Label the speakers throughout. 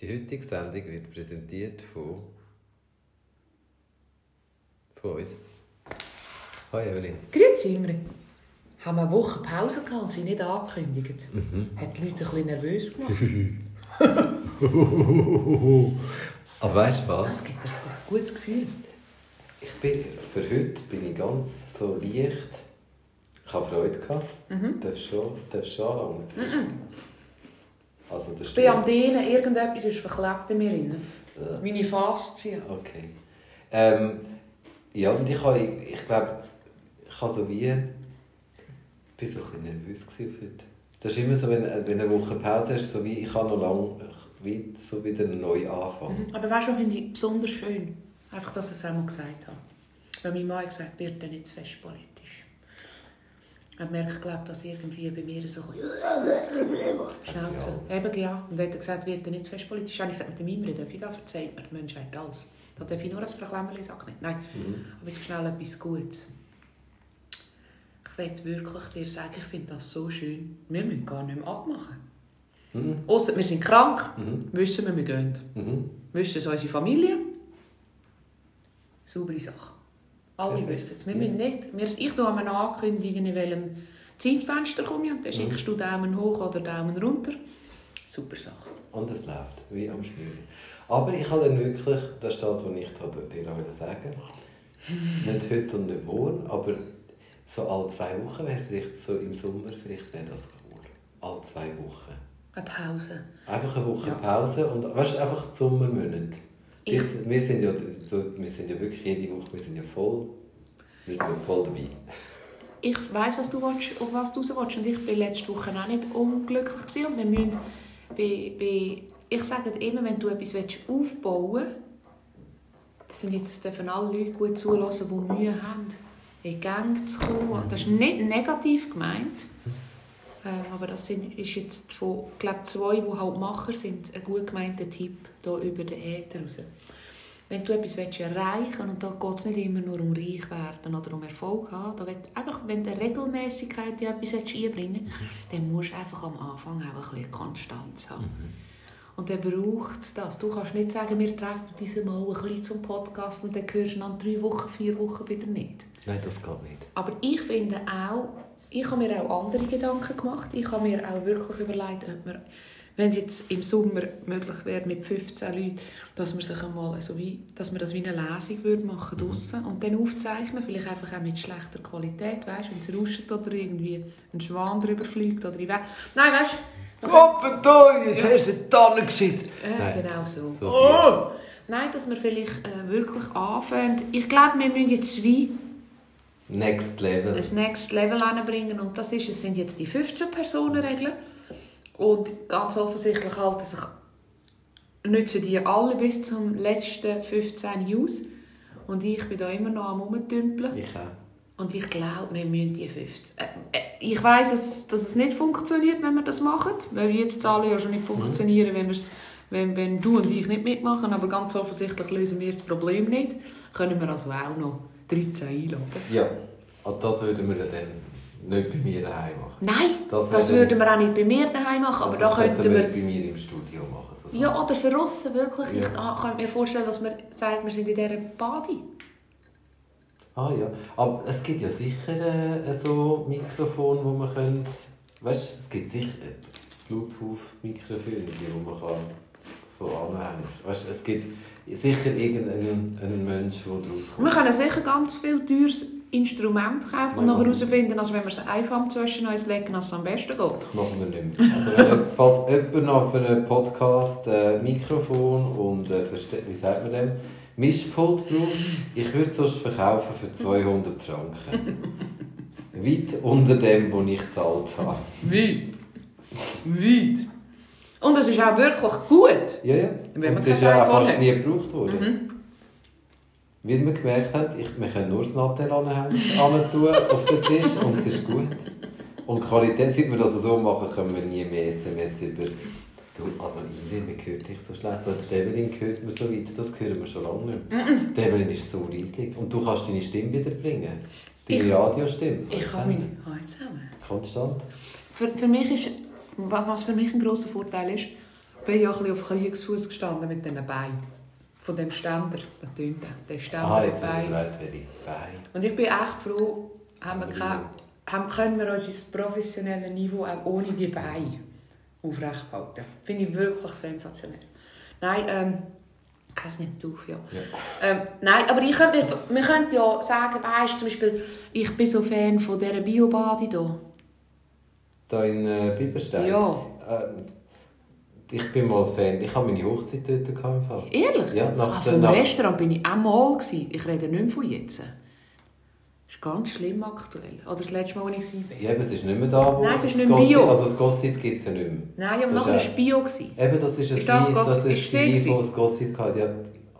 Speaker 1: Die heutige Sendung wird präsentiert von. von uns. Hi Evelyn.
Speaker 2: Grüezi Imre. Haben wir eine Woche Pause gehabt und sie nicht angekündigt. Hat die Leute ein bisschen nervös gemacht.
Speaker 1: Aber weißt du was?
Speaker 2: Das gibt so ein gutes Gefühl.
Speaker 1: Ich bin, für heute bin ich ganz so leicht. Ich habe Freude gehabt. Mhm. Darfst schon, darfst schon anlangen. Also das
Speaker 2: Ich bin am Dehnen, irgendetwas ist verklebt in mir. drin.
Speaker 1: Ja.
Speaker 2: Meine Faszien.
Speaker 1: Okay. Ähm, ja, und ich, habe, ich, ich glaube, ich habe so wie... Ich war so ein bisschen nervös heute. Das ist immer so, wenn, wenn du eine Woche Pause hast, so wie ich habe noch lange wie, so wieder neu anfangen.
Speaker 2: Mhm. Aber weißt du, was finde ich besonders schön? Einfach, dass ich es einmal gesagt habe. Weil mein Mann hat gesagt, wird dann nicht zu fest politisch. Er merkt, glaube dass irgendwie bei mir so Schnauze. Eben, ja. Und dann hat er gesagt, wird dann nicht zu fest politisch. Und ich gesagt, mit dem Imre darf ich das verzeiht mir die Menschheit alles. Da darf ich nur als Verklemmerli sagen. Nein,
Speaker 1: Mhm.
Speaker 2: aber jetzt schnell etwas Gutes. Ich möchte wirklich dir sagen, ich finde das so schön. Wir müssen gar nicht mehr abmachen.
Speaker 1: Mhm.
Speaker 2: Ausser wir sind krank,
Speaker 1: Mhm.
Speaker 2: wissen wir, wir gehen.
Speaker 1: Mhm.
Speaker 2: Wissen es unsere Familie? Saubere Sache. Alle wissen es. Wir müssen nicht. Wir, ich tue einmal ankündigen, in welchem Zeitfenster komme ich und dann schickst du Daumen hoch oder Daumen runter. Super Sache.
Speaker 1: Und es läuft, wie am Schnürchen. Aber ich habe dann wirklich, das ist das, was ich dir sagen wollte, nicht heute und nicht morgen, aber so alle zwei Wochen wäre vielleicht so im Sommer, vielleicht wäre das cool. Alle zwei Wochen.
Speaker 2: Eine Pause.
Speaker 1: Einfach eine Woche
Speaker 2: Ja.
Speaker 1: Pause und weißt einfach die Sommermonate.
Speaker 2: Ich-
Speaker 1: Jetzt, wir, sind ja, so, wir sind ja wirklich jede Woche, wir sind ja voll, wir sind ja voll dabei.
Speaker 2: Ich weiss, was du willst, auf was du raus willst. Und ich war letzte Woche auch nicht unglücklich. Gewesen. Und wir müssen bei, bei, ich sage immer, wenn du etwas aufbauen willst, das sind jetzt dürfen alle Leute gut zulassen, die Mühe haben, in die Gänge zu kommen. Das ist nicht negativ gemeint. Ähm, aber das ist jetzt von ich glaube, zwei, die halt Macher sind, ein gut gemeinter Tipp hier über den Äther raus. Wenn du etwas willst erreichen und da geht es nicht immer nur um reich werden oder um Erfolg haben, da wird einfach, wenn du Regelmäßigkeit in etwas willst einbringen willst, dann musst du einfach am Anfang auch ein bisschen Konstanz haben. Und dann braucht es das. Du kannst nicht sagen, wir treffen uns mal ein bisschen zum Podcast und dann hörst du nach drei Wochen, vier Wochen wieder nicht.
Speaker 1: Nein, das geht nicht.
Speaker 2: Aber ich finde auch, ich habe mir auch andere Gedanken gemacht. Ich habe mir auch wirklich überlegt, ob man, wenn es jetzt im Sommer möglich wäre mit 15 Leuten, dass man sich einmal so wie, dass man das wie eine Lesung würde machen draussen und dann aufzeichnen, vielleicht einfach auch mit schlechter Qualität, weißt, wenn es rauscht oder irgendwie ein Schwan drüber fliegt oder ich weiß. Nein, weißt du?
Speaker 1: Kopfendor, jetzt hast du die Tanne geschissen.
Speaker 2: Äh, genau so.
Speaker 1: So
Speaker 2: oh! Nein, dass wir vielleicht äh, wirklich anfangen. Ich glaube, wir müssen jetzt wie
Speaker 1: Next Level.
Speaker 2: das Next Level anbringen. Und das ist, es sind jetzt die 15 Personen Regeln und ganz offensichtlich halten sich nützen die alle bis zum letzten 15 aus und ich bin da immer noch am rumtümpeln.
Speaker 1: Ich auch.
Speaker 2: und ich glaube, wir müssen die 15. Äh, äh, ich weiß, dass, dass es nicht funktioniert, wenn wir das machen, weil wir jetzt Zahlen ja schon nicht funktionieren, wenn, wir's, wenn, wenn du und ich nicht mitmachen, aber ganz offensichtlich lösen wir das Problem nicht, können wir also auch noch 13 einladen.
Speaker 1: Ja, und das würden wir dann nicht bei mir daheim machen.
Speaker 2: Nein,
Speaker 1: Das
Speaker 2: das, würden wir auch nicht bei mir daheim machen, aber da
Speaker 1: das
Speaker 2: könnten
Speaker 1: wir bei mir im Studio machen. So
Speaker 2: Ja, oder für Russen, wirklich.
Speaker 1: Ja.
Speaker 2: Ich ah, kann mir vorstellen, dass man sagt, wir sind in dieser Badi.
Speaker 1: Ah ja, aber es gibt ja sicher äh, so Mikrofon, wo man könnte, weißt du, es gibt sicher Bluetooth-Mikrofone, die man kann so anhängen. Weißt du, es gibt sicher irgendeinen einen Mensch, der daraus
Speaker 2: Wir
Speaker 1: kommt.
Speaker 2: können sicher ganz viel teures Instrument kaufen und nachher herausfinden, als wenn wir es einfach zwischen uns legen, als es am besten geht.
Speaker 1: Das machen wir nicht mehr. Also wenn, falls jemand noch für einen Podcast äh, Mikrofon und äh, wie sagt man dem, Mischpult braucht, ich würde es sonst verkaufen für 200 Franken. Weit unter dem, was ich gezahlt habe.
Speaker 2: Weit. Weit. Und es ist auch wirklich gut.
Speaker 1: Ja, ja.
Speaker 2: Wenn man
Speaker 1: es ist ja fast
Speaker 2: hat.
Speaker 1: nie gebraucht worden.
Speaker 2: Mhm.
Speaker 1: Wie wir gemerkt haben, ich, wir können nur das Nattel tun auf den Tisch und es ist gut. Und die Qualität, seit wir das so machen, können wir nie mehr SMS über... Du, also Irene, man hört dich so schlecht. Oder die Evelyn hört man so weit, das hören wir schon lange nicht mehr. Evelyn ist so riesig. Und du kannst deine Stimme wiederbringen. Deine
Speaker 2: Ich-
Speaker 1: Radiostimme.
Speaker 2: Ich kann meine Hand zusammen.
Speaker 1: Konstant.
Speaker 2: Für, für mich ist, was für mich ein grosser Vorteil ist, bin ja ein bisschen auf Kriegsfuß gestanden mit diesen Beinen. Von dem Ständer, der tönt der Ständer
Speaker 1: Ah, jetzt ich welche Beine.
Speaker 2: Und ich bin echt froh, haben wir,
Speaker 1: Aber
Speaker 2: kein, haben, können wir unser professionelles Niveau auch ohne die Beine aufrechthalten. Finde ich wirklich sensationell. Nein, ähm, ich weiß nicht auf, ja.
Speaker 1: Ja.
Speaker 2: Ähm, nein, aber ich könnte, wir könnten ja sagen, weißt, zum Beispiel, ich bin so Fan von dieser Biobade hier.
Speaker 1: Da in äh, Biberstein?
Speaker 2: Ja.
Speaker 1: Ähm, ich bin mal Fan. Ich habe meine Hochzeit dort gehabt.
Speaker 2: Ehrlich?
Speaker 1: Ja, nach
Speaker 2: vom
Speaker 1: nach-
Speaker 2: Restaurant bin ich auch mal. Gewesen. Ich rede nicht mehr von jetzt. Das ist ganz schlimm aktuell. Oder das letzte Mal, als ich war.
Speaker 1: Ja, eben, es ist nicht mehr da, wo
Speaker 2: Nein, es ist
Speaker 1: das
Speaker 2: nicht mehr
Speaker 1: Gossip,
Speaker 2: Bio.
Speaker 1: Also das Gossip gibt es ja nicht mehr.
Speaker 2: Nein, aber
Speaker 1: Das
Speaker 2: nachher war es Bio. gewesen.
Speaker 1: Eben, das ist ein
Speaker 2: Ist das
Speaker 1: Lied, das
Speaker 2: Ist gewesen?
Speaker 1: die das Gossip hatte. Ja.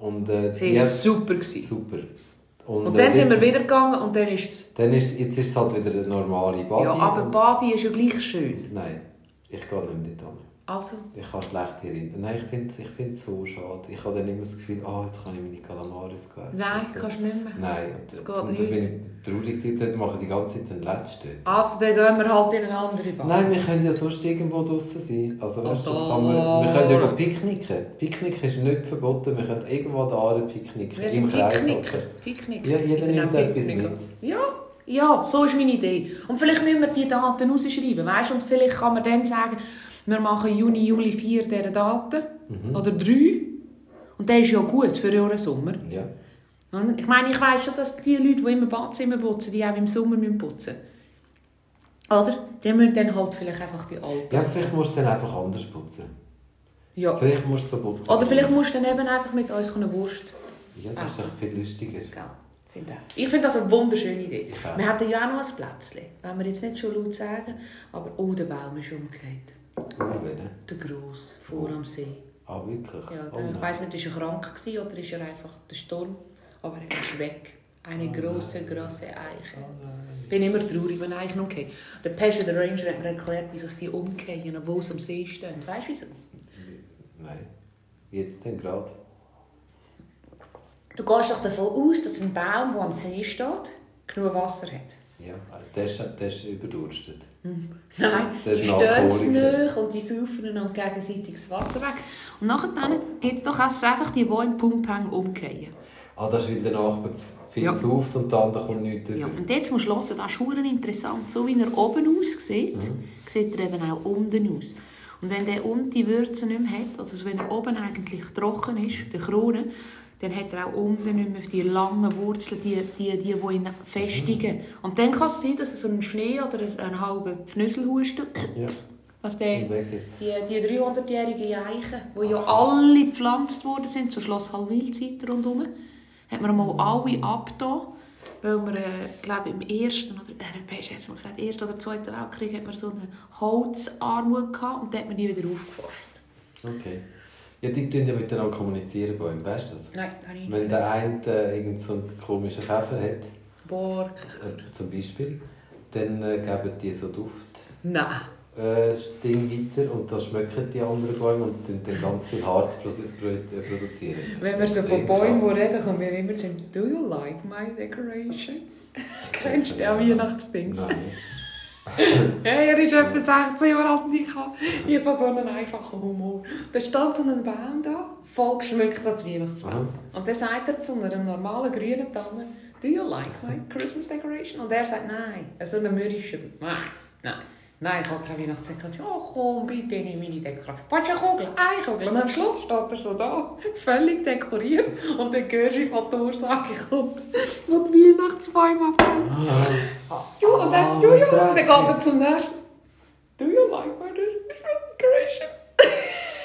Speaker 1: Und, äh,
Speaker 2: Sie war super. Gewesen.
Speaker 1: super.
Speaker 2: Und
Speaker 1: äh,
Speaker 2: dann sind wir wieder gegangen und dann ist es...
Speaker 1: Dann ist, jetzt ist es halt wieder eine normale Body.
Speaker 2: Ja, aber Badi ist ja gleich schön.
Speaker 1: Nein, ich gehe nicht mehr dort hin.
Speaker 2: Also,
Speaker 1: Ich habe schlecht erinnern. Nein, ich finde es ich find's so schade. Ich habe dann immer das Gefühl, ah, jetzt kann ich meine Calamaris essen.
Speaker 2: nein,
Speaker 1: so.
Speaker 2: kannst du nicht mehr.
Speaker 1: Nein,
Speaker 2: Das geht
Speaker 1: und
Speaker 2: nicht.
Speaker 1: bin traurig, die dort machen die ganze Zeit den Letzten.
Speaker 2: Also, dann gehen wir halt in eine andere Bar.
Speaker 1: Nein, wir können ja sonst irgendwo draußen sein. Also, weißt, du, das
Speaker 2: Oh,
Speaker 1: kann man, wir können ja go picknicken. Picknick ist nicht verboten, wir können irgendwo da picknicken. Im
Speaker 2: sind
Speaker 1: Kreis
Speaker 2: Picknick. Picknick.
Speaker 1: Ja, jeder nimmt
Speaker 2: auch
Speaker 1: etwas mit.
Speaker 2: Ja, ja, so ist meine Idee. Und vielleicht müssen wir die Daten rausschreiben, weißt? Und vielleicht kann man dann sagen, wir machen Juni, Juli 4 dieser Daten.
Speaker 1: Mhm.
Speaker 2: Oder 3. Und das ist ja gut für den Sommer.
Speaker 1: Ja.
Speaker 2: Ich meine, ich weiss schon, dass die Leute, die immer Badzimmer putzen, die auch im Sommer müssen putzen Oder? Die müssen dann halt vielleicht einfach die alten.
Speaker 1: ja, vielleicht musst du dann einfach anders putzen.
Speaker 2: ja.
Speaker 1: Vielleicht musst du so putzen.
Speaker 2: Oder vielleicht musst du dann eben einfach mit uns eine Wurst.
Speaker 1: Ja, das ist doch viel lustiger.
Speaker 2: Gell? Ich finde das eine wunderschöne Idee. Wir hatten ja auch noch ein Plätzchen. Wenn wir jetzt nicht schon laut sagen, aber oh, der Baum ist umgekehrt.
Speaker 1: Urwelle.
Speaker 2: Der Gross, vor am See.
Speaker 1: Ah, wirklich?
Speaker 2: Ja,
Speaker 1: oh,
Speaker 2: der, ich
Speaker 1: nein.
Speaker 2: weiss nicht, ist er krank gewesen oder ist er einfach der Sturm? Aber er ist weg. Eine
Speaker 1: Oh
Speaker 2: große,
Speaker 1: nein.
Speaker 2: große Eiche.
Speaker 1: Oh.
Speaker 2: Ich bin immer traurig, wenn Eichen umgehen. Der Pesche, der Ranger, hat mir erklärt, wieso die umgehen, obwohl sie am See stehen. Weißt du wieso?
Speaker 1: Nein. Jetzt denn gerade?
Speaker 2: Du gehst doch davon aus, dass ein Baum, der am See steht, genug Wasser hat.
Speaker 1: Ja, der ist, der ist überdurstet.
Speaker 2: Nein,
Speaker 1: Der ist
Speaker 2: die nahe und die saufen einander gegenseitig das Wasser weg. Und nachher gibt es doch auch einfach die, die im Pumphang umgehen.
Speaker 1: Ah, das ist, weil der Nachbar viel
Speaker 2: Ja.
Speaker 1: sauft und der andere kommt nichts
Speaker 2: Ja,
Speaker 1: über.
Speaker 2: und jetzt musst du hören, das ist interessant. So wie er oben aussieht,
Speaker 1: Mhm.
Speaker 2: sieht er eben auch unten aus. Und wenn der unten die Würze nicht mehr hat, also wenn er oben eigentlich trocken ist, der Krone, dann hat er auch unten nicht mehr die langen Wurzeln, die, die, die, die ihn festigen. Und dann kann es sein, dass so einen Schnee oder einen halben Pfnüsselhusten,
Speaker 1: Ja,
Speaker 2: was der die, die 300-jährigen Eichen, die ja alle gepflanzt worden sind, zu Schloss Hallwilzeit rundherum, hat man mal alle abgetan, weil wir, äh, glaube im ersten, oder, äh, jetzt mal gesagt, ersten oder zweiten Weltkrieg hat man so eine Holzarmut gehabt und dann hat man die wieder aufgeforscht.
Speaker 1: Okay. Ja, die tun ja miteinander kommunizieren, Bäume, weißt du das?
Speaker 2: Nein, habe ich
Speaker 1: Wenn der eine äh, irgend so einen komischen Käfer hat,
Speaker 2: Borg.
Speaker 1: äh, zum Beispiel, dann äh, geben die so Duft.
Speaker 2: Nein.
Speaker 1: Äh, Ding weiter und das schmecken die anderen Bäume und dann ganz viel Harz äh, produzieren.
Speaker 2: Wenn wir so von Bäumen reden, kommen wir immer zu «Do you like my decoration?» Kennst du ja Weihnachtsdings?
Speaker 1: Nein.
Speaker 2: Er ist etwa 16 Jahre alt und ich habe, ich habe so einen einfachen Humor. Da steht so ein Baum da, voll geschmückt als Weihnachtsbaum. Und dann sagt er zu einer normalen grünen Tanne, «Do you like my Christmas decoration?» Und er sagt «Nein». So eine mürrische «Nein, nein». Nein, ich habe keine Weihnachtsdekoration. Oh komm, bitte nimm meine Dekoration. Willst du eine Kugel? Eine Kugel. Und am Schluss steht er so da, völlig dekoriert. Und dann hörst du, was die Ursage kommt, wo die Weihnachtsbäume.
Speaker 1: Ah,
Speaker 2: Ja, und dann, ja, ja, und dann geht er zum nächsten. Do you like my decoration?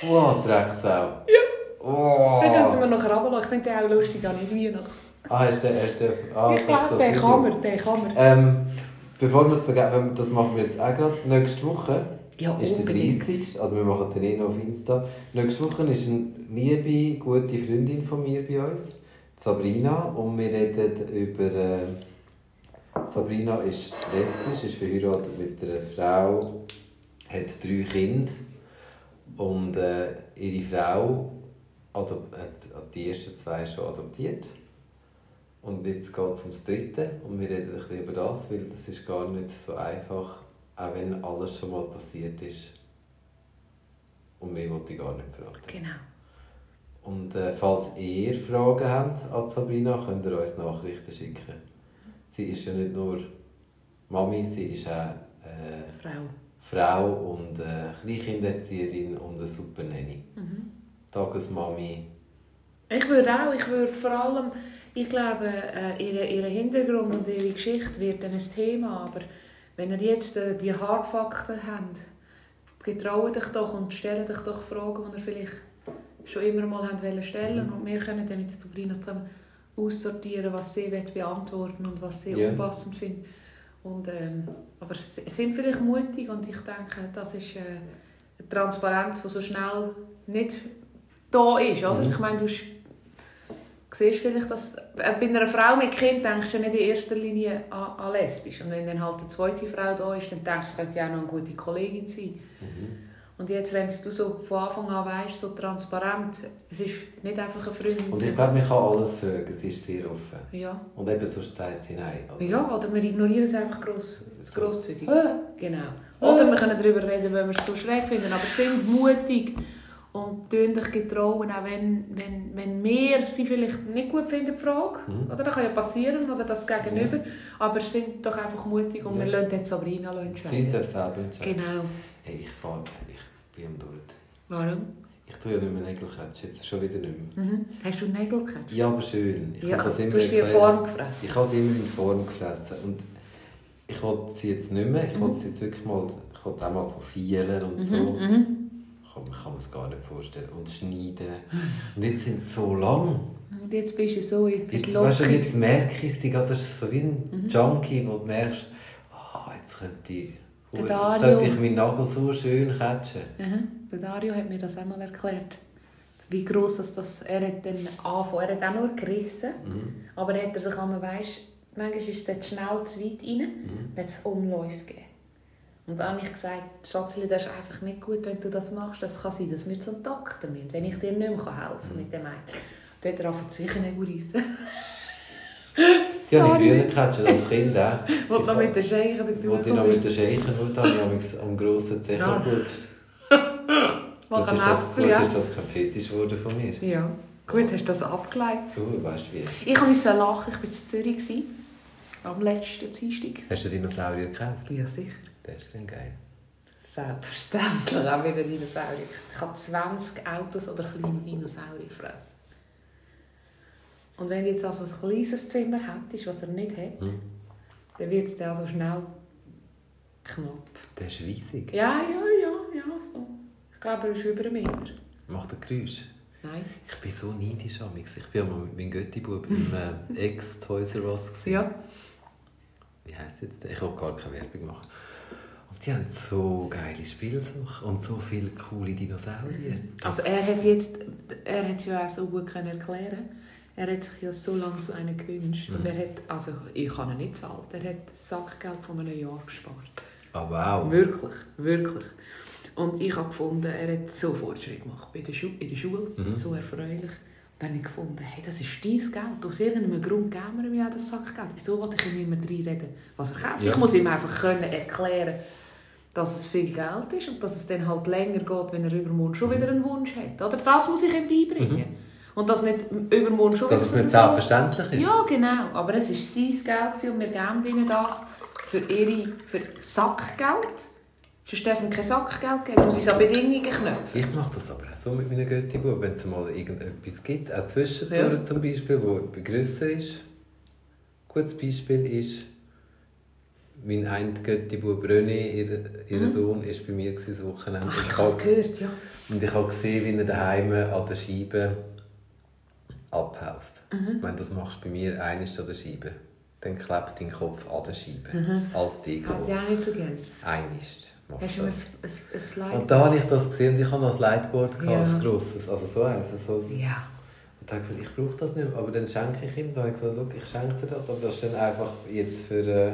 Speaker 1: wow, Drecksau.
Speaker 2: Ja.
Speaker 1: Oh.
Speaker 2: Dann könnten wir noch runterlassen. Ich finde den auch lustig an Weihnachten.
Speaker 1: Ah, ist der erste. Ah,
Speaker 2: ich glaube, den kann man, den kann man.
Speaker 1: Ähm, bevor wir es vergessen, das machen wir jetzt auch gerade. Nächste Woche
Speaker 2: Ja,
Speaker 1: ist der
Speaker 2: unbedingt.
Speaker 1: 30. Also wir machen den eh noch auf Insta. Nächste Woche ist eine liebe, gute Freundin von mir bei uns, Sabrina. Und wir reden über... Äh, Sabrina ist lesbisch, ist verheiratet mit einer Frau, hat drei Kinder. Und äh, ihre Frau adop- hat also die ersten zwei schon adoptiert. Und jetzt geht es ums Dritte und wir reden ein bisschen über das, weil das ist gar nicht so einfach, auch wenn alles schon mal passiert ist. Und mehr wollte ich gar nicht fragen.
Speaker 2: Genau.
Speaker 1: Und äh, falls ihr Fragen habt an Sabrina, könnt ihr uns Nachrichten schicken. Sie ist ja nicht nur Mami, sie ist auch äh,
Speaker 2: Frau.
Speaker 1: Frau und äh, Kleinkinderzieherin und eine super Nanny.
Speaker 2: Mhm.
Speaker 1: Tagesmami.
Speaker 2: Ich würde auch, ich würde vor allem, ich glaube, äh, ihr, ihr Hintergrund und ihre Geschichte wird dann ein Thema, aber wenn ihr jetzt äh, die Hardfakten habt, getraut euch doch und stellt euch doch Fragen, die ihr vielleicht schon immer mal wollen stellen und wir können dann mit der Sabrina zusammen aussortieren, was sie beantworten und was sie
Speaker 1: Ja.
Speaker 2: unpassend findet. Und, ähm, aber sie sind vielleicht mutig und ich denke, das ist äh, eine Transparenz, die so schnell nicht da ist. Oder?
Speaker 1: Mhm.
Speaker 2: Ich meine, du siehst vielleicht, dass bei einer Frau mit Kind denkst du nicht in erster Linie an, an lesbisch. Und wenn dann halt eine zweite Frau da ist, dann denkst du, könnte ja auch noch eine gute Kollegin sein. Und jetzt, wenn du so von Anfang an weißt, so transparent, es ist nicht einfach eine Freundin.
Speaker 1: Und ich glaube, man kann alles fragen, sie ist sehr offen.
Speaker 2: ja.
Speaker 1: Und eben sonst sagt sie nein. Also,
Speaker 2: ja, oder wir ignorieren es einfach gross,
Speaker 1: So.
Speaker 2: grosszügig. Genau. Oder wir können darüber reden, wenn wir es so schräg finden. Aber sind mutig und tun dich getrauen, auch wenn, wenn, wenn wir sie vielleicht nicht gut finden, die Frage.
Speaker 1: Mhm.
Speaker 2: Oder das kann ja passieren, oder das Gegenüber. Aber sind doch einfach mutig und
Speaker 1: Ja.
Speaker 2: wir lassen jetzt Sabrina
Speaker 1: Sie
Speaker 2: entscheiden.
Speaker 1: darf selber entscheiden.
Speaker 2: Genau.
Speaker 1: Hey, ich fahre, ich bin am Dort.
Speaker 2: Warum?
Speaker 1: Ich tue ja nicht mehr Nägel catchen, jetzt schon wieder nicht mehr.
Speaker 2: Mhm. Hast du Nägel gehabt?
Speaker 1: Ja, aber schön. Ich
Speaker 2: Ja,
Speaker 1: habe
Speaker 2: du
Speaker 1: immer
Speaker 2: hast sie in. Form gefressen.
Speaker 1: Ich habe sie immer in Form gefressen. Und ich wollte sie jetzt nicht mehr. Ich wollte sie jetzt wirklich mal, ich wollte auch mal so fielen und so.
Speaker 2: Mhm.
Speaker 1: Ich kann, ich kann das gar nicht vorstellen. Und schneiden. Und jetzt sind sie so lang.
Speaker 2: Und jetzt bist du so
Speaker 1: Jetzt, weißt du, jetzt merke ich es, das ist so wie ein
Speaker 2: Mhm.
Speaker 1: Junkie, wo du merkst, ah, jetzt könnte ich, jetzt könnte ich meinen Nagel so schön catchen.
Speaker 2: Aha. Der Dario hat mir das einmal erklärt. Wie gross das, das er hat dann angefangen. Er hat auch nur gerissen,
Speaker 1: Mhm.
Speaker 2: aber er hat er sich einmal, weißt, manchmal ist es dort schnell zu weit rein,
Speaker 1: Mhm.
Speaker 2: dann hat es Umläufe gegeben. Und dann habe ich gesagt, Schatzli, das ist einfach nicht gut, wenn du das machst. Das kann sein, dass wir zum Doktor müssen, wenn ich dir nicht mehr helfen kann mit dem einen. Dann hat er angefangen, sicher nicht reissen.
Speaker 1: Die habe ich früher gecatcht, als Kind auch.
Speaker 2: Und noch mit den Scheichen
Speaker 1: Wo ich noch mit den Scheichen wollte, habe ich am grossen Zecher
Speaker 2: Ja.
Speaker 1: gerutscht.
Speaker 2: Mach
Speaker 1: Gut ist das, gut ist das kein Fetisch geworden von mir.
Speaker 2: Ja, gut, hast du das abgeleitet.
Speaker 1: Du weißt wie.
Speaker 2: Ich musste lachen, ich war in Zürich. Am letzten Dienstag.
Speaker 1: Hast du Dinosaurier gekauft?
Speaker 2: Ja, sicher.
Speaker 1: Das ist dann geil.
Speaker 2: Selbstverständlich auch wieder Dinosaurier. Ich habe 20 Autos oder kleine Dinosaurier gefressen. Und wenn jetzt also ein kleines Zimmer hättest, was er nicht hat,
Speaker 1: Hm.
Speaker 2: dann wird es also schnell knapp.
Speaker 1: Der ist riesig.
Speaker 2: Ja, ja, ja, ja. So. Ich glaube, er ist über einen Meter.
Speaker 1: Macht ein Geräusch.
Speaker 2: Nein.
Speaker 1: Ich bin so neidisch amigs. Ich bin mal mit meinem Göttibub im äh, Ex-Toys R Us. gewesen.
Speaker 2: Ja.
Speaker 1: Wie heisst jetzt der? Ich will gar keine Werbung machen. Und die haben so geile Spielsachen und so viele coole Dinosaurier.
Speaker 2: Also er hat jetzt, er hat es ja auch so gut können erklären. Er hat sich ja so lange so einen gewünscht. Und
Speaker 1: Mhm.
Speaker 2: er hat, also ich kann ihn nicht zahlen. Er hat das Sackgeld von einem Jahr gespart.
Speaker 1: Ah, wow.
Speaker 2: Wirklich, wirklich. Und ich habe gefunden, er hat so Fortschritt gemacht bei der Schu in der Schule,
Speaker 1: Mhm.
Speaker 2: so erfreulich. Und dann habe ich gefunden, hey, das ist dein Geld. Aus irgendeinem Grund geben wir ihm ja das Sackgeld. Wieso wollte ich ihm immer reinreden, was er kauft?
Speaker 1: Ja.
Speaker 2: Ich muss ihm einfach können erklären, dass es viel Geld ist und dass es dann halt länger geht, wenn er übermorgen schon wieder einen Wunsch hat. Oder das muss ich ihm beibringen. Und dass nicht übermorgen schon
Speaker 1: Mhm. Dass es nicht selbstverständlich ist.
Speaker 2: ja, genau. Aber es war sein Geld und wir geben ihnen das für ihre für Sackgeld. Sonst dürfen kein Sackgeld geben, muss es an Bedingungen knöpfen.
Speaker 1: Ich mache das aber auch so mit meinen Göttibub, wenn es mal irgendetwas gibt, auch zwischendurch
Speaker 2: Ja.
Speaker 1: zum Beispiel, wo etwas grösser ist. Ein gutes Beispiel ist, mein ein Göttibub René, ihr, ihr
Speaker 2: Mhm.
Speaker 1: Sohn, war bei mir das Wochenende.
Speaker 2: Ach,
Speaker 1: Und
Speaker 2: ich habe es gehört, ja.
Speaker 1: Und ich habe gesehen, wie er daheim an der Scheibe abhaust.
Speaker 2: Mhm.
Speaker 1: Wenn das machst du bei mir eines an der Scheibe, dann klebt dein Kopf an der Scheibe.
Speaker 2: Mhm.
Speaker 1: Als Deko.
Speaker 2: Hat ja auch nicht so gern.
Speaker 1: Machst
Speaker 2: Hast
Speaker 1: du
Speaker 2: ein, ein, ein?
Speaker 1: Und da habe ich das gesehen und ich habe noch ein Lightboard,
Speaker 2: Ja.
Speaker 1: ein grosses, also so eins. So ein-
Speaker 2: Ja.
Speaker 1: und da habe ich gedacht, ich brauche das nicht mehr, aber dann schenke ich ihm. Da habe ich gesagt, «Schau, ich schenke dir das, aber das ist dann einfach jetzt für, äh,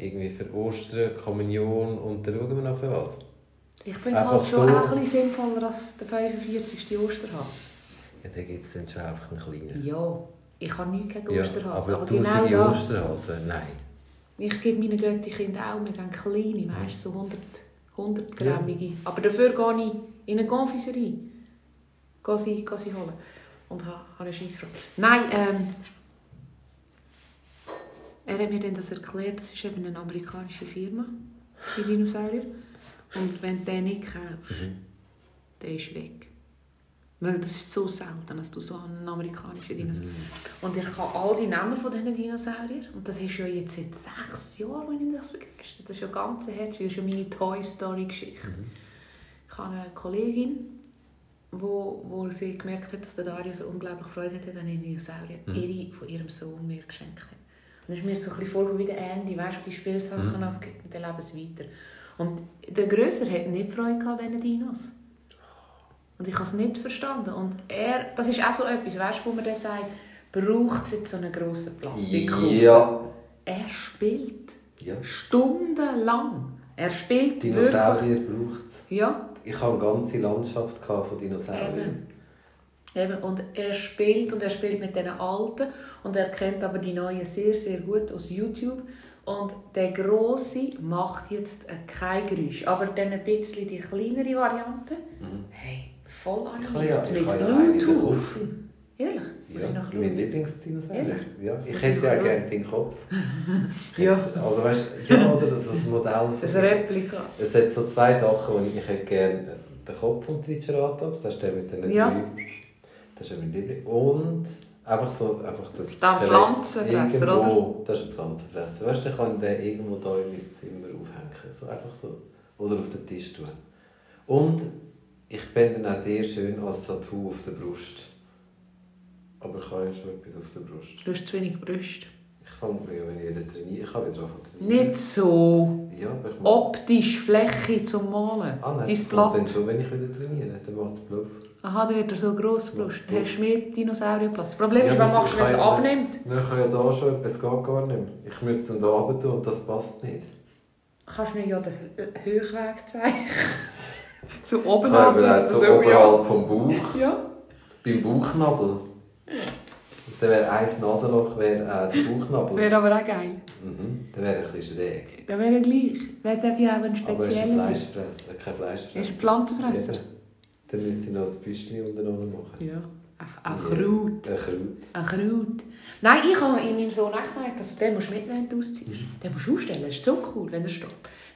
Speaker 1: irgendwie für Ostern, Kommunion und dann schauen wir noch für was.
Speaker 2: Ich finde halt schon
Speaker 1: so.
Speaker 2: ein bisschen sinnvoller als der 45. Osterhase.
Speaker 1: Ja, dann gibt es dann schon einfach einen kleinen.
Speaker 2: Ja. Ich habe nichts gegen
Speaker 1: Ja,
Speaker 2: Osterhase.
Speaker 1: aber
Speaker 2: aber genau
Speaker 1: tausende
Speaker 2: das.
Speaker 1: Osterhasen, nein.
Speaker 2: Ich gebe meinen Götti-Kindern auch, wir gehen kleine, weißt du, so 100 100-grammige. Aber dafür gehe ich in eine Confiserie. Gehe sie, gehe sie holen. Und habe eine Scheissfrage. Nein, ähm... Er hat mir dann das erklärt, das ist eben eine amerikanische Firma, die Dinosaurier. Und wenn du den nicht kaufst,
Speaker 1: Mhm.
Speaker 2: der ist weg. Weil das ist so selten, dass du so einen amerikanischen Dinosaurier Und ich kann all die Namen von diesen Dinosauriern. Und das ist ja jetzt seit sechs Jahren, wenn ich das begeistert. Das ist ja ganz herzlich. Das ist ja meine Toy Story Geschichte. Ich habe eine Kollegin, wo, wo sie gemerkt hat, dass der Dario so unglaublich Freude hatte an den Dinosauriern.
Speaker 1: Mhm.
Speaker 2: Ihre von ihrem Sohn mir geschenkt hat. Dann ist mir so ein bisschen wie der Andy, weißt du, die Spielsachen
Speaker 1: Mhm.
Speaker 2: abgibt und dann leben sie weiter. Und der Grösser hat nicht Freude an diesen Dinos. Und ich habe es nicht verstanden. Und er, das ist auch so etwas, weißt du, wo man dann sagt, braucht es jetzt so einen grossen Plastikkoffer?
Speaker 1: Ja.
Speaker 2: Er spielt
Speaker 1: ja.
Speaker 2: stundenlang. Er spielt.
Speaker 1: Dinosaurier braucht es.
Speaker 2: Ja,
Speaker 1: Ich hatte eine ganze Landschaft von Dinosauriern.
Speaker 2: Eben. Und er spielt und er spielt mit den Alten und er kennt aber die Neuen sehr, sehr gut aus YouTube. Und der Grosse macht jetzt kein Geräusch. Aber dann ein bisschen die kleinere Variante,
Speaker 1: Mhm.
Speaker 2: hey, voll
Speaker 1: Ich
Speaker 2: animiert
Speaker 1: ich
Speaker 2: mit Bluetooth. Ehrlich? Muss ich
Speaker 1: Ja,
Speaker 2: noch
Speaker 1: mein? Lieblingsdinosaurier. Ja, ich hätte
Speaker 2: ich
Speaker 1: ja gerne seinen Kopf. Ich
Speaker 2: Ja.
Speaker 1: Also weißt du, ja, oder das ist ein Modell.
Speaker 2: Ein Replika.
Speaker 1: Es hat so zwei Sachen, wo ich, ich hätte gerne den Kopf vom Triceratops, das ist der mit den
Speaker 2: Ja.
Speaker 1: drei. Das ist mein Liebling. Und einfach so, einfach das
Speaker 2: Dann Pflanzenfresser,
Speaker 1: irgendwo, Das ist ein Pflanzenfresser. Weißt du, ich kann den irgendwo da in mein Zimmer aufhängen. So einfach so. Oder auf den Tisch tun. Und ich finde ihn auch sehr schön als Tattoo auf der Brust. Aber ich habe ja schon etwas auf der Brust.
Speaker 2: Du hast zu wenig Brüste.
Speaker 1: Ich ja, wenn ich wieder trainiere, ich kann wieder anfangen zu trainieren.
Speaker 2: Nicht so
Speaker 1: Ja, aber ich
Speaker 2: optisch Fläche zum Malen.
Speaker 1: Ah nein,
Speaker 2: Dein
Speaker 1: das kommt dann
Speaker 2: Blatt.
Speaker 1: schon, wenn ich wieder trainiere. Dann macht es Bluff.
Speaker 2: Aha, dann wird er so gross Brust. Dann
Speaker 1: Ja.
Speaker 2: hast du mehr Dinosaurierplatz. Das Problem
Speaker 1: Ja,
Speaker 2: ist, was machst du,
Speaker 1: ich
Speaker 2: wenn es abnimmt?
Speaker 1: Dann kann ja da schon etwas geht gar nicht mehr. Ich müsste dann da runter tun und das passt nicht.
Speaker 2: Kannst du mir ja den Hö- Höchweg zeigen? so oben
Speaker 1: Ich
Speaker 2: also,
Speaker 1: so
Speaker 2: so,
Speaker 1: oberhalb vom Bauch,
Speaker 2: ja. ja.
Speaker 1: beim Bauchnabel. Dann wäre ein Nasenloch wäre, äh, der Bauchnabel.
Speaker 2: Wäre aber auch geil.
Speaker 1: Mhm. Dann wäre ein bisschen schräg.
Speaker 2: Dann wäre gleich. Dann darf ja auch ein
Speaker 1: Aber er ist ein
Speaker 2: spezielles.
Speaker 1: Fleischfresser, kein Fleischfresser.
Speaker 2: Er ist Pflanzenfresser.
Speaker 1: Eben. Dann müsste ich noch ein Büschchen unten machen.
Speaker 2: Ja. Ein
Speaker 1: Ja.
Speaker 2: Kraut.
Speaker 1: Ein Kraut.
Speaker 2: Ein Kraut. Nein, ich habe meinem Sohn auch gesagt, dass den musst du mitnehmen, wenn du ausziehst.
Speaker 1: Mhm.
Speaker 2: Den musst du aufstellen. Das ist so cool, wenn er steht.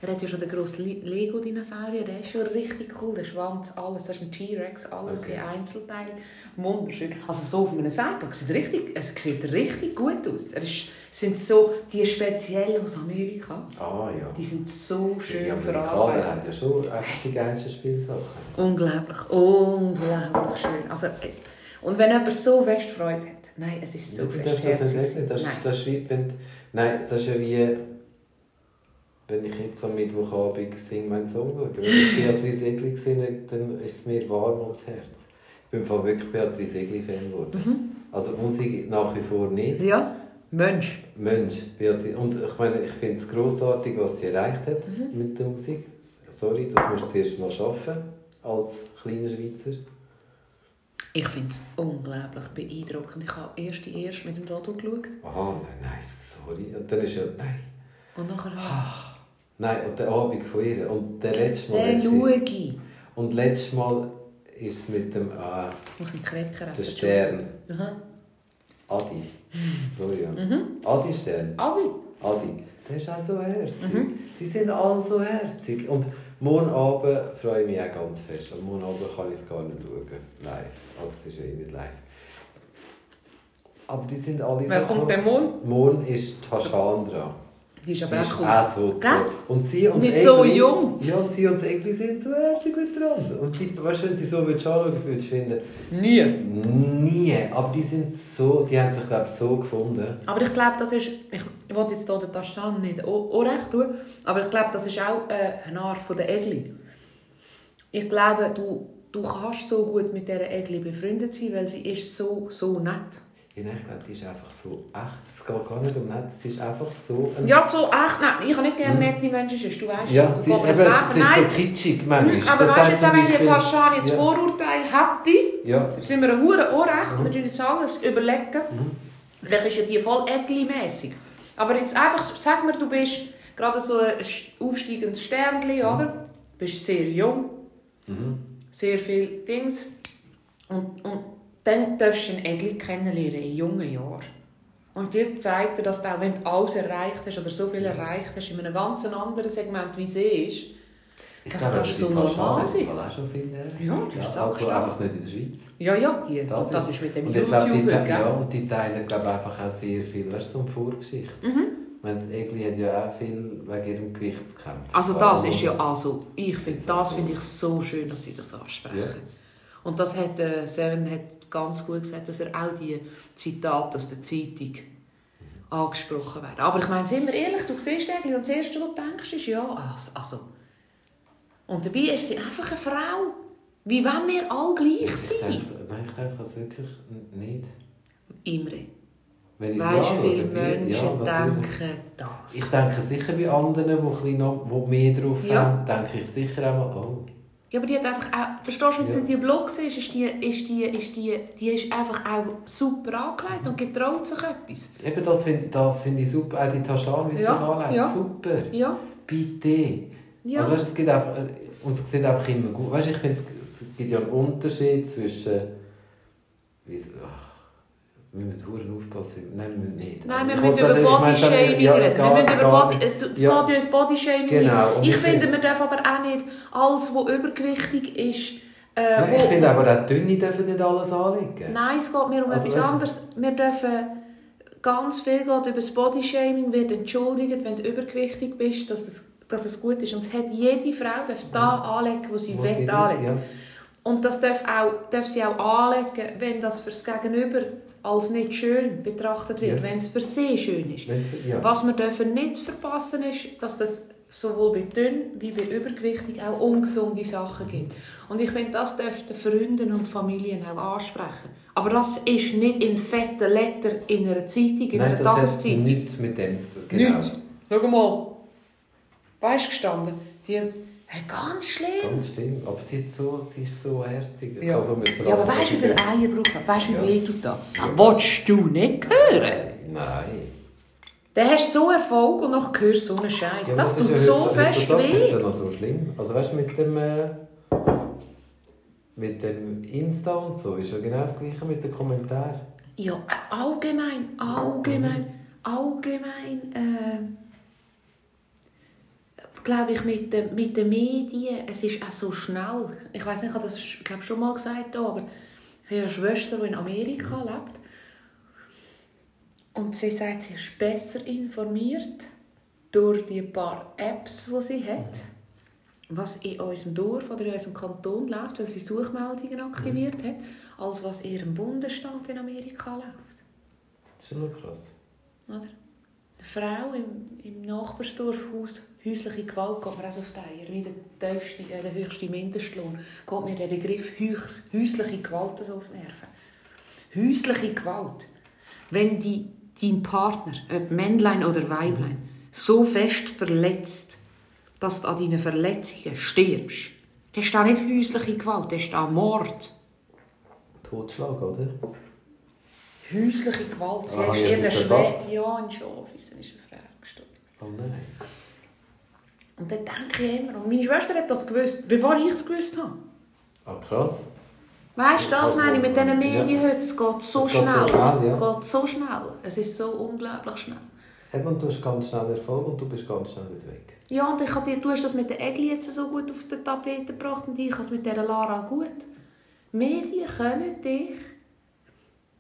Speaker 2: Er hat ja schon den grossen Le- Lego-Dinosaurier, der ist schon richtig cool. Der Schwanz, alles. Das ist ein T-Rex, alles
Speaker 1: Okay.
Speaker 2: in Einzelteile. Wunderschön. Also so auf einem Cyborg sieht richtig, also sieht richtig gut aus. Er ist, sind so die speziell aus Amerika.
Speaker 1: Ah ja.
Speaker 2: Die sind so
Speaker 1: Die
Speaker 2: schön
Speaker 1: Amerikaner
Speaker 2: verarbeitet.
Speaker 1: haben ja schon einfach die geilsten Spielsachen.
Speaker 2: Unglaublich, unglaublich schön. Also, äh, und wenn jemand so fest Freude hat, nein, es ist so
Speaker 1: du
Speaker 2: fest
Speaker 1: darfst das nicht. Das,
Speaker 2: Nein.
Speaker 1: das ist wie, wenn, nein, das ist ja wie, wenn ich jetzt am Mittwochabend singe meinen Song schaue. Wenn ich Beatrice Egli singe, dann ist es mir warm ums Herz. Ich bin von wirklich Beatrice Egli-Fan geworden.
Speaker 2: Mhm.
Speaker 1: Also Musik nach wie vor nicht.
Speaker 2: Ja, Mensch.
Speaker 1: Mensch, Beatrice. Und ich meine, ich finde es grossartig, was sie erreicht hat
Speaker 2: Mhm.
Speaker 1: mit der Musik. Sorry, das musst du zuerst mal schaffen als kleiner Schweizer.
Speaker 2: Ich finde es unglaublich beeindruckend. Ich habe erst die erst mit dem Dodo geschaut
Speaker 1: Aha, nein, nein, sorry. Und dann ist ja, nein.
Speaker 2: und nachher
Speaker 1: Ah, Nein, und der Abend von ihr. Und der letzte Mal. sie-
Speaker 2: schaue ich.
Speaker 1: Und letztes Mal ist es mit dem äh,
Speaker 2: muss einen Cracker essen.
Speaker 1: der Stern.
Speaker 2: Aha.
Speaker 1: Adi. Sorry, ja.
Speaker 2: Mhm.
Speaker 1: Adi Stern.
Speaker 2: Adi.
Speaker 1: Adi. Der ist auch so herzig.
Speaker 2: Mhm.
Speaker 1: Die sind alle so herzig. Und morgen Abend freue ich mich auch ganz fest. Und morgen Abend kann ich es gar nicht schauen. Live. Also es ist ja eh nicht live. Aber die sind alle
Speaker 2: Wer
Speaker 1: so
Speaker 2: kommt
Speaker 1: cool.
Speaker 2: denn morgen?
Speaker 1: Morgen ist Tashandra.
Speaker 2: Die ist aber auch cool.
Speaker 1: auch so toll. Und sie und
Speaker 2: so
Speaker 1: Egli-
Speaker 2: jung.
Speaker 1: Ja, und sie und das Egli sind so herzig miteinander. Und die, weißt du, wenn sie so anschauen würdest, finden,
Speaker 2: Nie.
Speaker 1: nie. Aber die sind so, die haben sich, glaube ich, so gefunden.
Speaker 2: Aber ich glaube, das ist, ich, ich will jetzt hier den Taschan nicht auch, auch recht tun, aber ich glaube, das ist auch äh, eine Art von der Egli. Ich glaube, du, du kannst so gut mit dieser Egli befreundet sein, weil sie ist so, so nett.
Speaker 1: Ja, nein, ich glaube, die ist einfach so echt. Es geht gar nicht um nett, es ist einfach so... Ein
Speaker 2: Ja, so echt nett. Ich habe nicht gerne nette Menschen, du weißt
Speaker 1: ja
Speaker 2: also,
Speaker 1: sie, eben, es ist
Speaker 2: Nerven.
Speaker 1: so kitschig manchmal.
Speaker 2: Mhm, Aber
Speaker 1: Das
Speaker 2: weißt du, wenn der
Speaker 1: Beispiel-
Speaker 2: Taschan jetzt
Speaker 1: Ja.
Speaker 2: Vorurteil hätte,
Speaker 1: Ja,
Speaker 2: sind wir ein hure Ohrrecht,
Speaker 1: Mhm.
Speaker 2: wir tun jetzt alles überlegen. Vielleicht ist ja die voll Egli-mässig. Aber jetzt einfach, sag mir, du bist gerade so ein aufsteigendes Sternchen,
Speaker 1: Mhm.
Speaker 2: oder? bist sehr jung,
Speaker 1: Mhm.
Speaker 2: sehr viele Dings. Und, und dann darfst du einen Egli kennenlernen in jungen Jahren. Und dir zeigt er, dass du auch, wenn du alles erreicht hast oder so viel erreicht hast, in einem ganz anderen Segment wie sie ist,
Speaker 1: Ich
Speaker 2: Das
Speaker 1: glaube,
Speaker 2: kannst
Speaker 1: die
Speaker 2: so normal sein.
Speaker 1: auch schon viel erreicht.
Speaker 2: Ja, das ist auch
Speaker 1: Also
Speaker 2: stark.
Speaker 1: einfach nicht in der Schweiz.
Speaker 2: ja, ja, die,
Speaker 1: Das
Speaker 2: das,
Speaker 1: ist-
Speaker 2: ist mit dem
Speaker 1: Und ich glaube, die, ja, und die teilen glaube einfach auch sehr viel, weißt du, so eine Vorgeschichte.
Speaker 2: Mhm.
Speaker 1: Und Egli hat ja auch viel wegen ihrem Gewicht zu kämpfen.
Speaker 2: Also das ist ja, also ich finde, das finde ich so schön, dass sie das ansprechen.
Speaker 1: Ja.
Speaker 2: Und das hat der Seven hat ganz gut gesagt, dass er auch die Zitate aus der Zeitung angesprochen werden. Aber ich meine, sind wir ehrlich, du siehst eigentlich und das Erste, was du denkst, ist ja, also- also. Und dabei ist sie einfach eine Frau. Wie wenn wir alle gleich
Speaker 1: Ich
Speaker 2: sein?
Speaker 1: denke, nein, ich denke das wirklich nicht.
Speaker 2: Imre,
Speaker 1: Wenn ich
Speaker 2: weißt du, viele Menschen
Speaker 1: ja,
Speaker 2: denken das?
Speaker 1: Ich denke sicher bei anderen, die, noch, die mehr drauf
Speaker 2: Ja.
Speaker 1: haben, denke ich sicher einmal, oh,
Speaker 2: Ja, aber die hat einfach auch, verstehst du, wenn
Speaker 1: Ja.
Speaker 2: du die Blog siehst, ist die, ist die, ist die, die ist einfach auch super angelegt und getraut sich etwas.
Speaker 1: eben das finde das find ich super. Auch die Taschan, wie sie
Speaker 2: Ja,
Speaker 1: sich anlegt,
Speaker 2: ja.
Speaker 1: super.
Speaker 2: Ja,
Speaker 1: Bitte.
Speaker 2: ja.
Speaker 1: Also weißt, es gibt einfach, äh, und es sieht einfach immer gut. Weißt, ich finde, es, gibt ja einen Unterschied zwischen, wie ach, wir müssen verdammt aufpassen. Nein, wir müssen nicht.
Speaker 2: Nein, wir müssen über Bodyshaming
Speaker 1: ja,
Speaker 2: reden. Wir müssen über Body, es, es
Speaker 1: Ja.
Speaker 2: ins Bodyshaming.
Speaker 1: Genau,
Speaker 2: Ich
Speaker 1: ich
Speaker 2: finde, man darf aber auch nicht alles, was übergewichtig ist, äh,
Speaker 1: Nein,
Speaker 2: wo-
Speaker 1: ich finde aber auch Dünne dürfen nicht alles anlegen.
Speaker 2: Nein, es geht mir um
Speaker 1: Also,
Speaker 2: etwas anderes. Wir dürfen ganz viel geht über das Bodyshaming, wird entschuldigt, wenn du übergewichtig bist, dass es, dass es gut ist. Und es hat jede Frau darf da anlegen, wo sie
Speaker 1: Wo
Speaker 2: will anlegen.
Speaker 1: ja.
Speaker 2: Und das darf, auch, darf sie auch anlegen, wenn das fürs Gegenüber als nicht schön betrachtet wird,
Speaker 1: Ja.
Speaker 2: wenn es für sie schön ist.
Speaker 1: Ja.
Speaker 2: Was wir dürfen nicht verpassen ist, dass es sowohl bei dünn wie bei übergewichtig auch ungesunde Sachen gibt. Und ich finde, das dürften Freunde und Familien auch ansprechen. Aber das ist nicht in fetten Lettern in einer Zeitung, in
Speaker 1: Nein,
Speaker 2: einer
Speaker 1: das
Speaker 2: Tageszeitung.
Speaker 1: nichts mit dem zu. Genau.
Speaker 2: Nichts. Schau mal. Weißt du gestanden? Die, ganz schlimm.
Speaker 1: Ganz schlimm. Aber sie, hat so, sie ist so herzig.
Speaker 2: Ja.
Speaker 1: Also
Speaker 2: Ja, aber weißt du, wie viele Eier braucht man? Weißt du, wie
Speaker 1: Ja.
Speaker 2: weh tut das? Das willst du nicht hören.
Speaker 1: Nein.
Speaker 2: Dann hast du so Erfolg und nachher hörst du so einen Scheiß.
Speaker 1: Ja,
Speaker 2: das
Speaker 1: ist
Speaker 2: tut
Speaker 1: ja
Speaker 2: so fest
Speaker 1: heutzutage ist es
Speaker 2: weh.
Speaker 1: ja noch so schlimm. Also weißt du, mit dem, äh, mit dem Insta und so ist ja genau das gleiche mit den Kommentaren.
Speaker 2: Ja, äh, allgemein, allgemein, allgemein, äh, glaube ich, mit den, mit den Medien, es ist auch so schnell. Ich weiß nicht, ich habe das glaub, schon mal gesagt, aber ich habe eine Schwester, die in Amerika lebt. Und sie sagt, sie ist besser informiert durch die paar Apps, die sie hat, was in unserem Dorf oder in unserem Kanton läuft, weil sie Suchmeldungen aktiviert hat, als was in ihrem Bundesstaat in Amerika läuft.
Speaker 1: Das ist schon krass.
Speaker 2: Oder? Frau im, im Nachbarsdorf Haus, häusliche Gewalt geht mir auch auf die Eier, wie der, tiefste, äh, der höchste Mindestlohn. Geht mir der Begriff häus- häusliche Gewalt so auf die Nerven. Häusliche Gewalt. Wenn die, dein Partner, ob Männlein oder Weiblein, so fest verletzt, dass du an deinen Verletzungen stirbst, dann ist das nicht häusliche Gewalt, das ist das Mord.
Speaker 1: Totschlag, oder?
Speaker 2: Häusliche Gewalt. Sie
Speaker 1: Ah,
Speaker 2: ist
Speaker 1: ja,
Speaker 2: Schwede,
Speaker 1: das?
Speaker 2: ja, in Schafisen ist eine Frau gestorben.
Speaker 1: Oh nein.
Speaker 2: Und dann denke ich immer, und meine Schwester hat das gewusst, bevor ich es gewusst habe.
Speaker 1: Ah, krass.
Speaker 2: Weißt du, das meine ich mit diesen Medien
Speaker 1: Ja.
Speaker 2: heute, es geht so
Speaker 1: Es geht so
Speaker 2: schnell.
Speaker 1: schnell, ja.
Speaker 2: Es geht so schnell. Es ist so unglaublich schnell.
Speaker 1: Eben, und du hast ganz schnell Erfolg und du bist ganz schnell wieder weg.
Speaker 2: Ja, und ich habe du hast das mit der Egli jetzt so gut auf den Tapete gebracht und ich habe es mit dieser Lara gut. Medien können dich,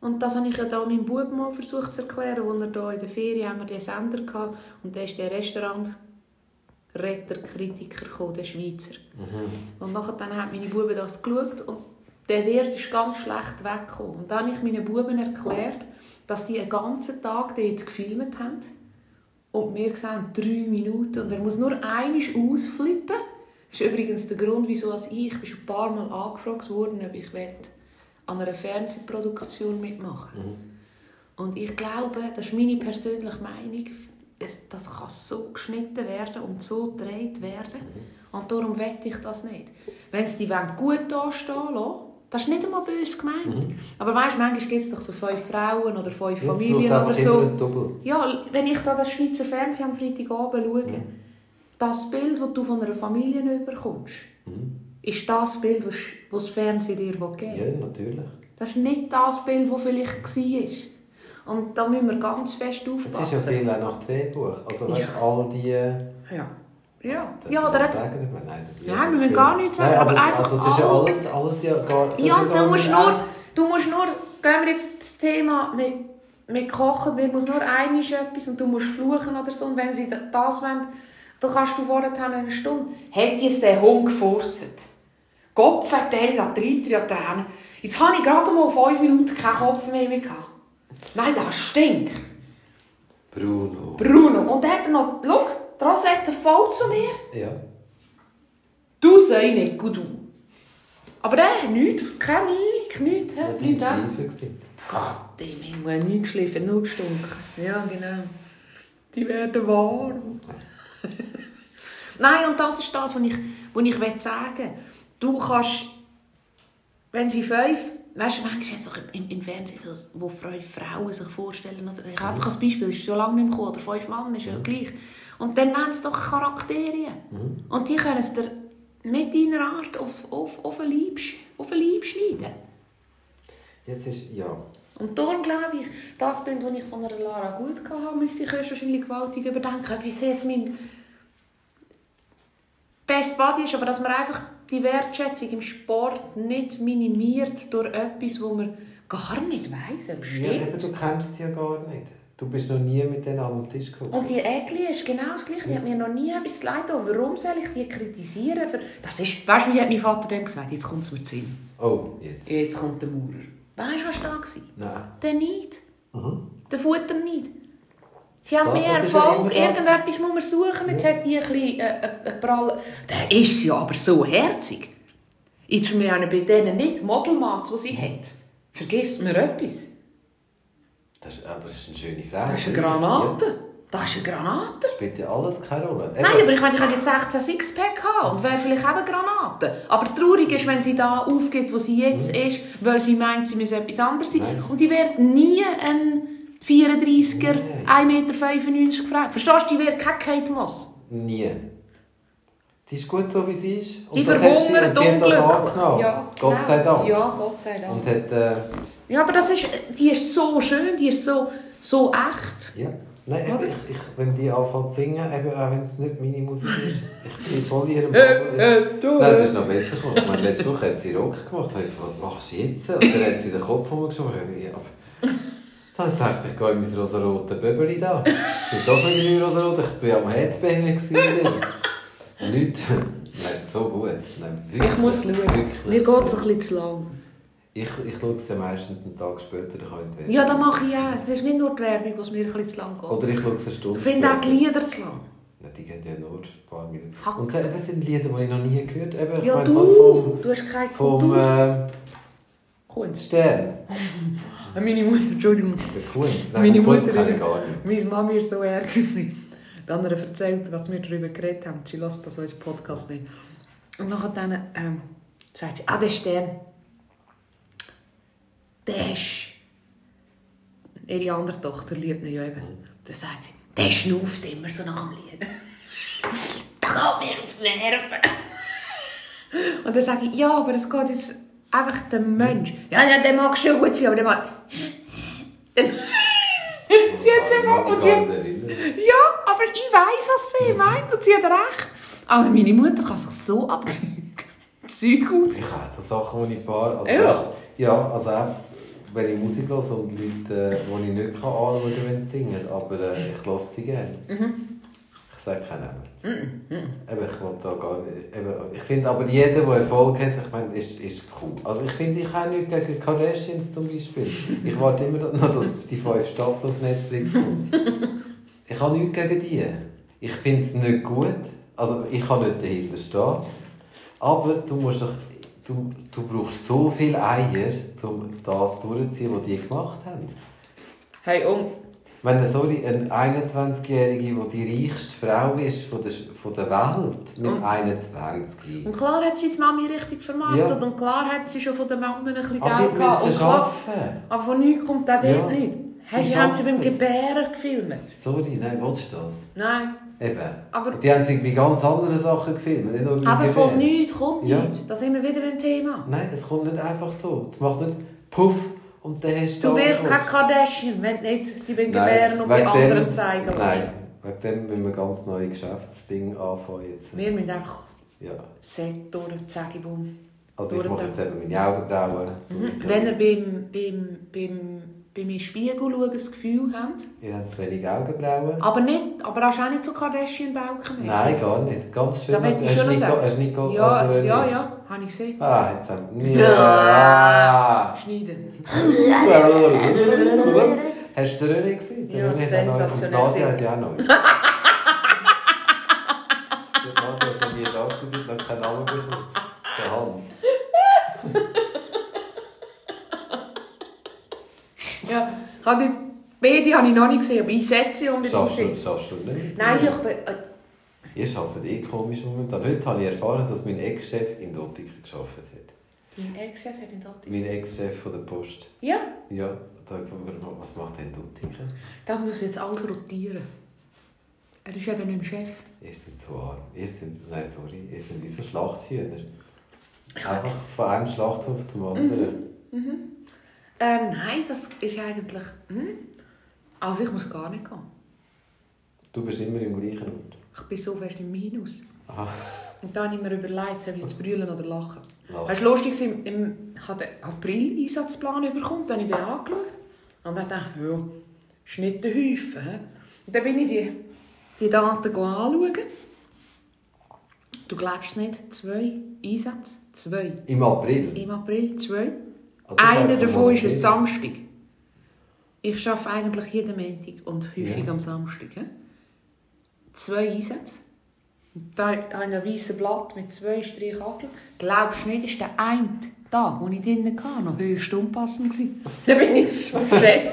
Speaker 2: und das habe ich ja da meinem Bub mal versucht zu erklären, als er da in der Ferien haben wir den Sender gehabt und da ist der Restaurant Retter, Kritiker gekommen, der Schweizer. Und nachher dann hat meine Buben das geschaut und der Wirt ist ganz schlecht weggekommen. Und dann habe ich meinen Buben erklärt, dass die einen ganzen Tag dort gefilmt haben. Und wir sehen drei Minuten und er muss nur einmal ausflippen. Das ist übrigens der Grund, wieso ich bin schon ein paar Mal angefragt worden, ob ich will an einer Fernsehproduktion mitmachen Und ich glaube, das ist meine persönliche Meinung, es- das kann so geschnitten werden und so gedreht werden. Und darum wette ich das nicht. Wenn sie die wollen gut dastehen lassen, das ist nicht einmal böse gemeint. Aber weißt, manchmal gibt es doch so fünf Frauen oder fünf Familien
Speaker 1: Jetzt braucht
Speaker 2: oder so. Ja, wenn ich da das Schweizer Fernsehen am Freitagabend schaue, das Bild, das du von einer Familie bekommst,
Speaker 1: Mhm.
Speaker 2: Ist das Bild, was das Fernsehen dir geben will.
Speaker 1: Ja, natürlich.
Speaker 2: Das ist nicht das Bild, das vielleicht war. Und da müssen wir ganz fest
Speaker 1: Es ist ja
Speaker 2: aufpassen.
Speaker 1: viel auch nach Drehbuch. Also weißt,
Speaker 2: Ja.
Speaker 1: all die...
Speaker 2: Ja. Ja,
Speaker 1: Darf
Speaker 2: ja oder
Speaker 1: das sagen? Meine, Nein,
Speaker 2: Nein, wir
Speaker 1: das
Speaker 2: müssen gar nichts sagen,
Speaker 1: Nein,
Speaker 2: aber
Speaker 1: es-
Speaker 2: einfach
Speaker 1: also, Das ist ja
Speaker 2: all-
Speaker 1: alles, alles ja gar... das ist
Speaker 2: Ja,
Speaker 1: gar
Speaker 2: du musst, nur, du musst nur, gehen wir jetzt das Thema mit, mit Kochen, mir muss nur einiges etwas und du musst fluchen oder so. Und wenn sie das wollen, dann kannst du vorher eine Stunde. Hat jetzt der Hund gefurzt? Gott verteilt, da treibt er ja Tränen. Jetzt habe ich gerade mal fünf Minuten keinen Kopf mehr, gehabt. Nein, das stinkt.
Speaker 1: Bruno.
Speaker 2: Bruno. Und dann hat er noch, schau, die Rosette voll zu mir.
Speaker 1: Ja.
Speaker 2: Du sei nicht gut, du. Aber der hat nichts, keine Mimik, nichts.
Speaker 1: ja
Speaker 2: Ja,
Speaker 1: das war gewesen.
Speaker 2: Gott, dem Himmel, nicht geschliffen, nur gestunken. Ja, genau. Die werden warm. Nein, und das ist das, was ich, was ich sagen will. Du kannst, wenn sie fünf, weißt du, manchmal ist es im, im Fernsehen so, wo Frau- Frauen sich vorstellen, oder ich einfach als Beispiel, ist schon lange nicht mehr gekommen, oder fünf Mann, ist ja gleich. Und dann wollen sie doch Charaktere. Und die können es dir mit deiner Art auf, auf, auf, den Leib, auf den Leib schneiden.
Speaker 1: Jetzt ist... Ja.
Speaker 2: Und darum glaube ich, das Bild, das ich von einer Lara gut hatte, müsste ich wahrscheinlich gewaltig überdenken. Ob ich jetzt mein Best Buddy ist, aber dass man einfach die Wertschätzung im Sport nicht minimiert durch etwas, wo man gar nicht weiss, ob es
Speaker 1: ja eben, du kennst sie ja gar nicht. Du bist noch nie mit denen am Tisch gekommen.
Speaker 2: Und die Äckli ist genau das Gleiche. Die hat mir noch nie etwas leid. Warum soll ich die kritisieren? Für... Das ist, weißt du, wie hat mein Vater dann gesagt? Jetzt kommt es mir zu Sinn.
Speaker 1: Oh, jetzt.
Speaker 2: Jetzt kommt der Maurer. Weißt du, was da war?
Speaker 1: Nein.
Speaker 2: Der nicht.
Speaker 1: Mhm.
Speaker 2: Der Futter nicht. Sie haben mehr Erfolg. Irgendetwas muss man suchen. Jetzt hat die ein bisschen äh, äh, äh, prall. Der ist ja aber so herzig. Jetzt wir haben bei denen nicht Modelmaß, das sie hat. Vergisst mir etwas.
Speaker 1: Das ist, aber das ist eine schöne Frage.
Speaker 2: Das ist eine. Granate. Das ist eine Granate.
Speaker 1: Das spielt ja alles keine Rolle.
Speaker 2: Nein, aber ich meine, ich hätte jetzt 16 Sixpack haben und wäre vielleicht eben eine Granate. Aber traurig ist, wenn sie da aufgeht, wo sie jetzt ist, weil sie meint, sie müsse etwas anderes sein.
Speaker 1: Nein.
Speaker 2: Und die wird nie ein 34er,
Speaker 1: Nein.
Speaker 2: 1,95 Meter gefragt. Verstehst du, die wird Moss.
Speaker 1: Nie. Die ist gut so, wie sie ist. Und
Speaker 2: Die
Speaker 1: das hat sie, und
Speaker 2: verhungert
Speaker 1: sie hat das angenommen.
Speaker 2: Ja,
Speaker 1: Gott
Speaker 2: genau.
Speaker 1: sei Dank.
Speaker 2: Ja, Gott sei Dank.
Speaker 1: Und hat... Äh,
Speaker 2: Ja, aber das ist, die ist so schön, die ist so, so echt.
Speaker 1: ja. Nein, eben, ich, ich, wenn die anfängt zu singen, eben, auch wenn es nicht meine Musik ist, ich bin voll in ihrem
Speaker 2: Äh,
Speaker 1: Bubble.
Speaker 2: äh, du,
Speaker 1: Nein, es ist noch besser gekommen. Ich meine, letzte Woche hat sie Rock gemacht. Da ich was machst du jetzt? Und dann hat sie den Kopf umgeschoben. Ja, aber... Dann dachte ich, ich gehe in mein rosa-rote Böbeli da. Ich bin doch nicht in meinem rosa-roten, ich war am ihm. Und nichts. Nein, so gut. Nein, wirklich,
Speaker 2: Ich muss schauen.
Speaker 1: Wirklich.
Speaker 2: Mir geht es ein bisschen zu lang.
Speaker 1: Ich, ich schaue es ja meistens einen Tag später, dann kann ich.
Speaker 2: Ja, das mache ich auch. Es ist nicht nur die Werbung, was mir ein bisschen zu lang geht.
Speaker 1: Oder ich schaue es eine Stunde
Speaker 2: Ich finde auch die. Lieder zu lang.
Speaker 1: Nein, die gehen ja nur ein paar Minuten.
Speaker 2: Hack.
Speaker 1: Und eben sind Lieder, die ich noch nie gehört habe. Ich
Speaker 2: Ja,
Speaker 1: meine,
Speaker 2: du,
Speaker 1: vom,
Speaker 2: du hast keine Kultur.
Speaker 1: vom äh. Stern.
Speaker 2: Meine Mutter, Entschuldigung.
Speaker 1: Der Kuhn.
Speaker 2: Meine
Speaker 1: Kuhn
Speaker 2: Mutter
Speaker 1: nicht.
Speaker 2: Meine Mami ist so ärgerlich. Hat er erzählt, was wir darüber geredet haben. Sie lässt das unseren Podcast nicht. Und nachher dann, ähm, sagt sie, ah, der Stern, der ist... Ihre andere Tochter liebt ihn ja eben. Dann sagt sie, der schnauft immer so nach dem Lied. da geht mir auf die Nerven. Und dann sage ich, ja, aber es geht jetzt einfach der Mensch. Ja, ja, der mag schon gut sein, aber der mag... sie hat es einfach... Und sie hat, ja, aber ich weiß, was sie meint und sie hat recht. Aber meine Mutter kann sich so abzeugen. Zeug auf.
Speaker 1: Ich habe so Sachen, die ich paar... Also,
Speaker 2: Ja.
Speaker 1: weißt, ja, also auch wenn ich Musik höre und Leute, die ich nicht anschauen kann, wenn sie singen, aber äh, ich höre sie gerne.
Speaker 2: Mhm.
Speaker 1: Ich sage keinen Namen. Eben, ich da gar nicht... Eben, ich finde aber jeder, der Erfolg hat, ich meine, ist, ist cool. Also ich finde, ich habe nichts gegen Kardashians zum Beispiel. Ich warte immer noch, dass die fünf Staffeln auf Netflix kommen. Ich habe nichts gegen die. Ich finde es nicht gut. Also ich kann nicht dahinter stehen. Aber du musst doch, du, du brauchst so viele Eier, um das durchzuziehen, was die gemacht haben.
Speaker 2: Hey, um.
Speaker 1: Meine, sorry, eine 21-Jährige, die die reichste Frau ist von der, von der Welt, mit
Speaker 2: Und-
Speaker 1: 21.
Speaker 2: Und klar hat sie die Mami richtig vermarktet
Speaker 1: Ja.
Speaker 2: und klar hat sie schon von den Männern ein bisschen
Speaker 1: Aber
Speaker 2: Geld
Speaker 1: die
Speaker 2: gehabt. Und klar,
Speaker 1: arbeiten.
Speaker 2: aber von nichts kommt auch dort
Speaker 1: Ja.
Speaker 2: nichts.
Speaker 1: Die
Speaker 2: sie haben sie beim. Gebären gefilmt.
Speaker 1: Sorry, nein, willst du das?
Speaker 2: Nein.
Speaker 1: Eben.
Speaker 2: Aber-
Speaker 1: die haben sich bei ganz anderen Sachen gefilmt. Nicht nur
Speaker 2: Aber von nichts kommt
Speaker 1: Ja.
Speaker 2: nichts. Da sind wir wieder beim Thema.
Speaker 1: Nein, es kommt nicht einfach so. Es macht nicht Puff und dann hast
Speaker 2: Du
Speaker 1: die
Speaker 2: wirst kein Kardashian, wenn du nicht die Gebären und bei
Speaker 1: wegen
Speaker 2: anderen zeigen lässt.
Speaker 1: Nein, wegen dem müssen wir ganz neue Geschäftsdinge anfangen jetzt.
Speaker 2: Wir müssen einfach
Speaker 1: Ja.
Speaker 2: Set durch, zack, bumm.
Speaker 1: Also ich mache
Speaker 2: den-
Speaker 1: jetzt eben meine Augenbrauen.
Speaker 2: Mhm. Wenn ihr beim, beim, beim, beim Spiegel schauen das Gefühl
Speaker 1: Ihr habt zu wenig Augenbrauen.
Speaker 2: aber, nicht, aber hast du auch nicht so Kardashian-Bauken
Speaker 1: Nein, gar nicht. Ganz schön.
Speaker 2: Da möchte ich schon noch
Speaker 1: nicht,
Speaker 2: sagen.
Speaker 1: hast nicht
Speaker 2: Ja,
Speaker 1: also,
Speaker 2: ja, ja, habe ich gesehen.
Speaker 1: Ah, jetzt haben wir... Ja.
Speaker 2: Schneiden.
Speaker 1: Hast du Röhre gesehen?
Speaker 2: Ja, sensationell
Speaker 1: Nadia hat ja auch neu. Die Nadia ist noch nie da gewesen, die hat noch keinen Namen bekommen. Der Hans.
Speaker 2: Ja, habe ich, beide habe ich noch nicht gesehen, aber ich setze sie unbedingt
Speaker 1: Schaffst du, schaffst du nicht?
Speaker 2: Nein, ich bin... Äh,
Speaker 1: Ihr arbeitet eh komisch momentan. Heute habe ich erfahren, dass mein Ex-Chef in Dottiken gearbeitet hat.
Speaker 2: dein Ex-Chef hat in Dottik.
Speaker 1: Mein Ex-Chef von der Post.
Speaker 2: Ja,
Speaker 1: Ja, da, was macht denn Dottiken?
Speaker 2: da muss jetzt alles rotieren. Er ist eben ein Chef.
Speaker 1: Ihr seid so arm. Ihr seid, nein, sorry, ihr seid wie so Schlachthühner. Einfach von einem Schlachthof zum anderen.
Speaker 2: Ähm, nein, das ist eigentlich... Hm? Also ich muss gar nicht gehen.
Speaker 1: Du bist immer im gleichen Ort.
Speaker 2: Ich bin so fest im Minus.
Speaker 1: Aha,
Speaker 2: Und dann habe ich mir überlegt, soll ich jetzt brüllen oder lachen.
Speaker 1: Lachen.
Speaker 2: Es war lustig, im, im, ich habe den April-Einsatzplan bekommen, dann habe ich den angeschaut. Und dann dachte ich, ja, ist nicht der Häufen. hä? Und dann bin ich die, die Daten anschauen. Du glaubst nicht, zwei Einsätze. Zwei.
Speaker 1: im April.
Speaker 2: Im April zwei.
Speaker 1: Das
Speaker 2: Einer davon ist ein. Samstag. Ich arbeite eigentlich jeden Montag und häufig
Speaker 1: Ja.
Speaker 2: am Samstag. Zwei Einsätze. Da ein weißes Blatt mit zwei Strichen angeschaut. Glaubst du nicht, ist der eine Tag, wo ich drinnen hatte, noch höchst unpassend gewesen. Dann bin ich zum Chef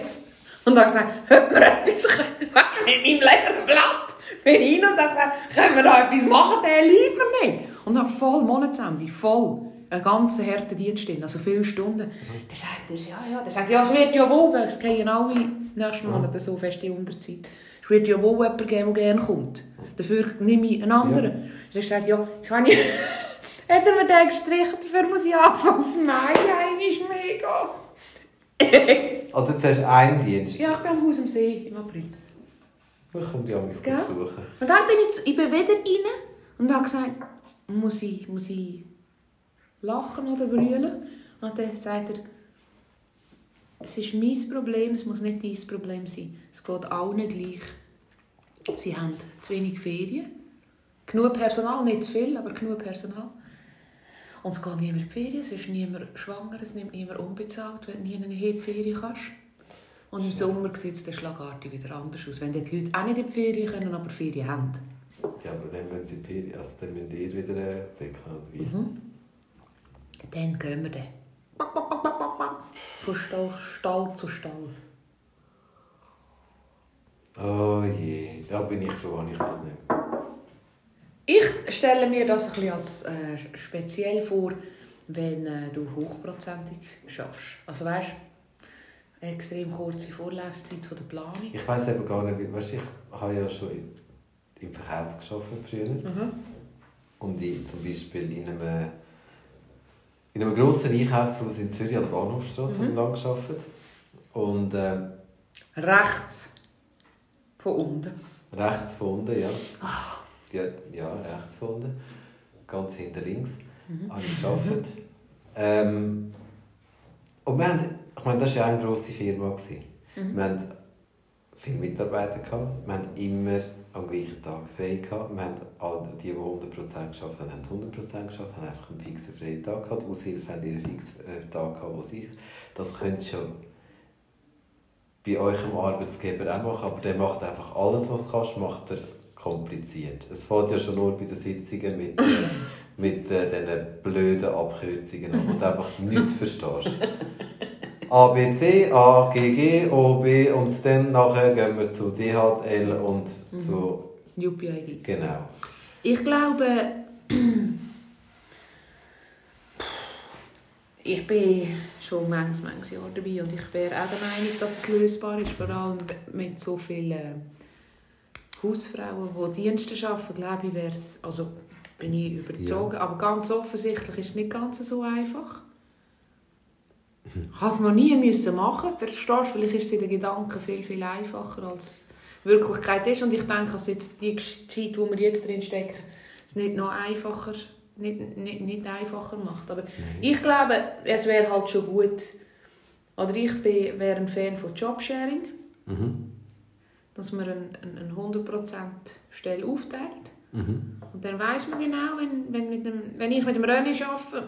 Speaker 2: und habe gesagt, hört mir etwas, weißt du, mit meinem leeren Blatt. Bin ich rein und habe gesagt, können wir da etwas machen, der lief mir nicht. Und dann voll Monatsende, voll. Ein ganz harter Dienst drin, also viele Stunden. Dann sagt er, ja, ja. Dann sagt ja, es wird ja wohl, weil es gehen alle nächsten Monate so fest in Unterzeit. Es wird ja wohl jemanden geben, der gerne kommt. Dafür nehme ich einen anderen. Dann sagt er, ja, jetzt habe ich... Hat er mir den gestrichen, dafür muss ich anfangs Mai einmal mega.
Speaker 1: Also jetzt hast du einen Dienst.
Speaker 2: ja, ich bin am Haus am See im April.
Speaker 1: Ich komme die mich
Speaker 2: Gell?
Speaker 1: besuchen.
Speaker 2: Und dann bin ich, ich bin wieder rein und habe gesagt, muss ich, muss ich lachen oder brüllen? Und dann sagt er, es ist mein Problem, es muss nicht dein Problem sein. Es geht allen gleich. Sie haben zu wenig Ferien. Genug Personal, nicht zu viel, aber genug Personal. Und es geht niemand in die Ferien, es ist niemand schwanger, es nimmt niemand unbezahlt, wenn du nie eine Hebferien kannst. Und im Sommer sieht es dann schlagartig wieder anders aus. Wenn die Leute auch nicht in die Ferien können, aber Ferien haben.
Speaker 1: Ja, aber dann, wenn sie Ferien... Also dann müsst ihr wieder äh, säckeln, oder wie?
Speaker 2: Mhm. Dann gehen wir dann. Von Stall, Stall zu Stall.
Speaker 1: Oh je, da bin ich froh, ich das nicht.
Speaker 2: Ich stelle mir das ein bisschen als äh, speziell vor, wenn äh, du hochprozentig schaffst. Also weißt du, extrem kurze Vorlaufzeit von der Planung.
Speaker 1: Ich weiß eben gar nicht, weißt, ich habe ja schon im, im Verkauf gearbeitet früher.
Speaker 2: Mhm.
Speaker 1: Und ich zum Beispiel in einem, in einem grossen Einkaufshaus in Zürich an der Bahnhofstrasse mhm. lang gearbeitet. Und äh,
Speaker 2: Rechts von unten.
Speaker 1: rechts von unten, ja. ja. Ja, rechts von unten. Ganz hinter links habe ich gearbeitet. Ähm, und wir haben, ich meine, das war ja eine grosse Firma. gewesen. Wir hatten viele Mitarbeiter, gehabt. wir hatten immer am gleichen Tag frei. Gehabt. Wir haben alle, die, die 100% geschafft haben, haben 100% geschafft, haben einfach einen fixen freien Tag gehabt. Aushilfe haben ihren fixen äh, Tag gehabt, wo sie... Das könnt schon bei eurem Arbeitgeber auch machen, aber der macht einfach alles, was du kannst, macht er kompliziert. Es fängt ja schon nur bei den Sitzungen mit, äh, mit äh, diesen blöden Abkürzungen an, wo du einfach nichts verstehst. A, B, C, A, G, G, O, B und dann nachher gehen wir zu DHL und zu...
Speaker 2: UPIG.
Speaker 1: Genau.
Speaker 2: Ich glaube, ich bin schon manches, manches Jahr dabei und ich wäre auch der Meinung, dass es lösbar ist, vor allem mit so vielen Hausfrauen, die Dienste arbeiten, glaube ich, wäre es, also bin ich überzogen, aber ganz offensichtlich ist es nicht ganz so einfach. Ich habe es noch nie müssen machen. Verstehst du? Vielleicht ist es in den Gedanken viel, viel einfacher, als die Wirklichkeit ist. Und ich denke, dass jetzt die Zeit, wo wir jetzt drin stecken, es nicht noch einfacher, nicht, nicht, nicht einfacher macht. Aber ich glaube, es wäre halt schon gut, oder ich bin, wäre ein Fan von Jobsharing,
Speaker 1: Mhm.
Speaker 2: dass man eine, eine 100% Stelle aufteilt.
Speaker 1: Mhm.
Speaker 2: Und dann weiß man genau, wenn, wenn, mit dem, wenn ich mit dem René arbeite,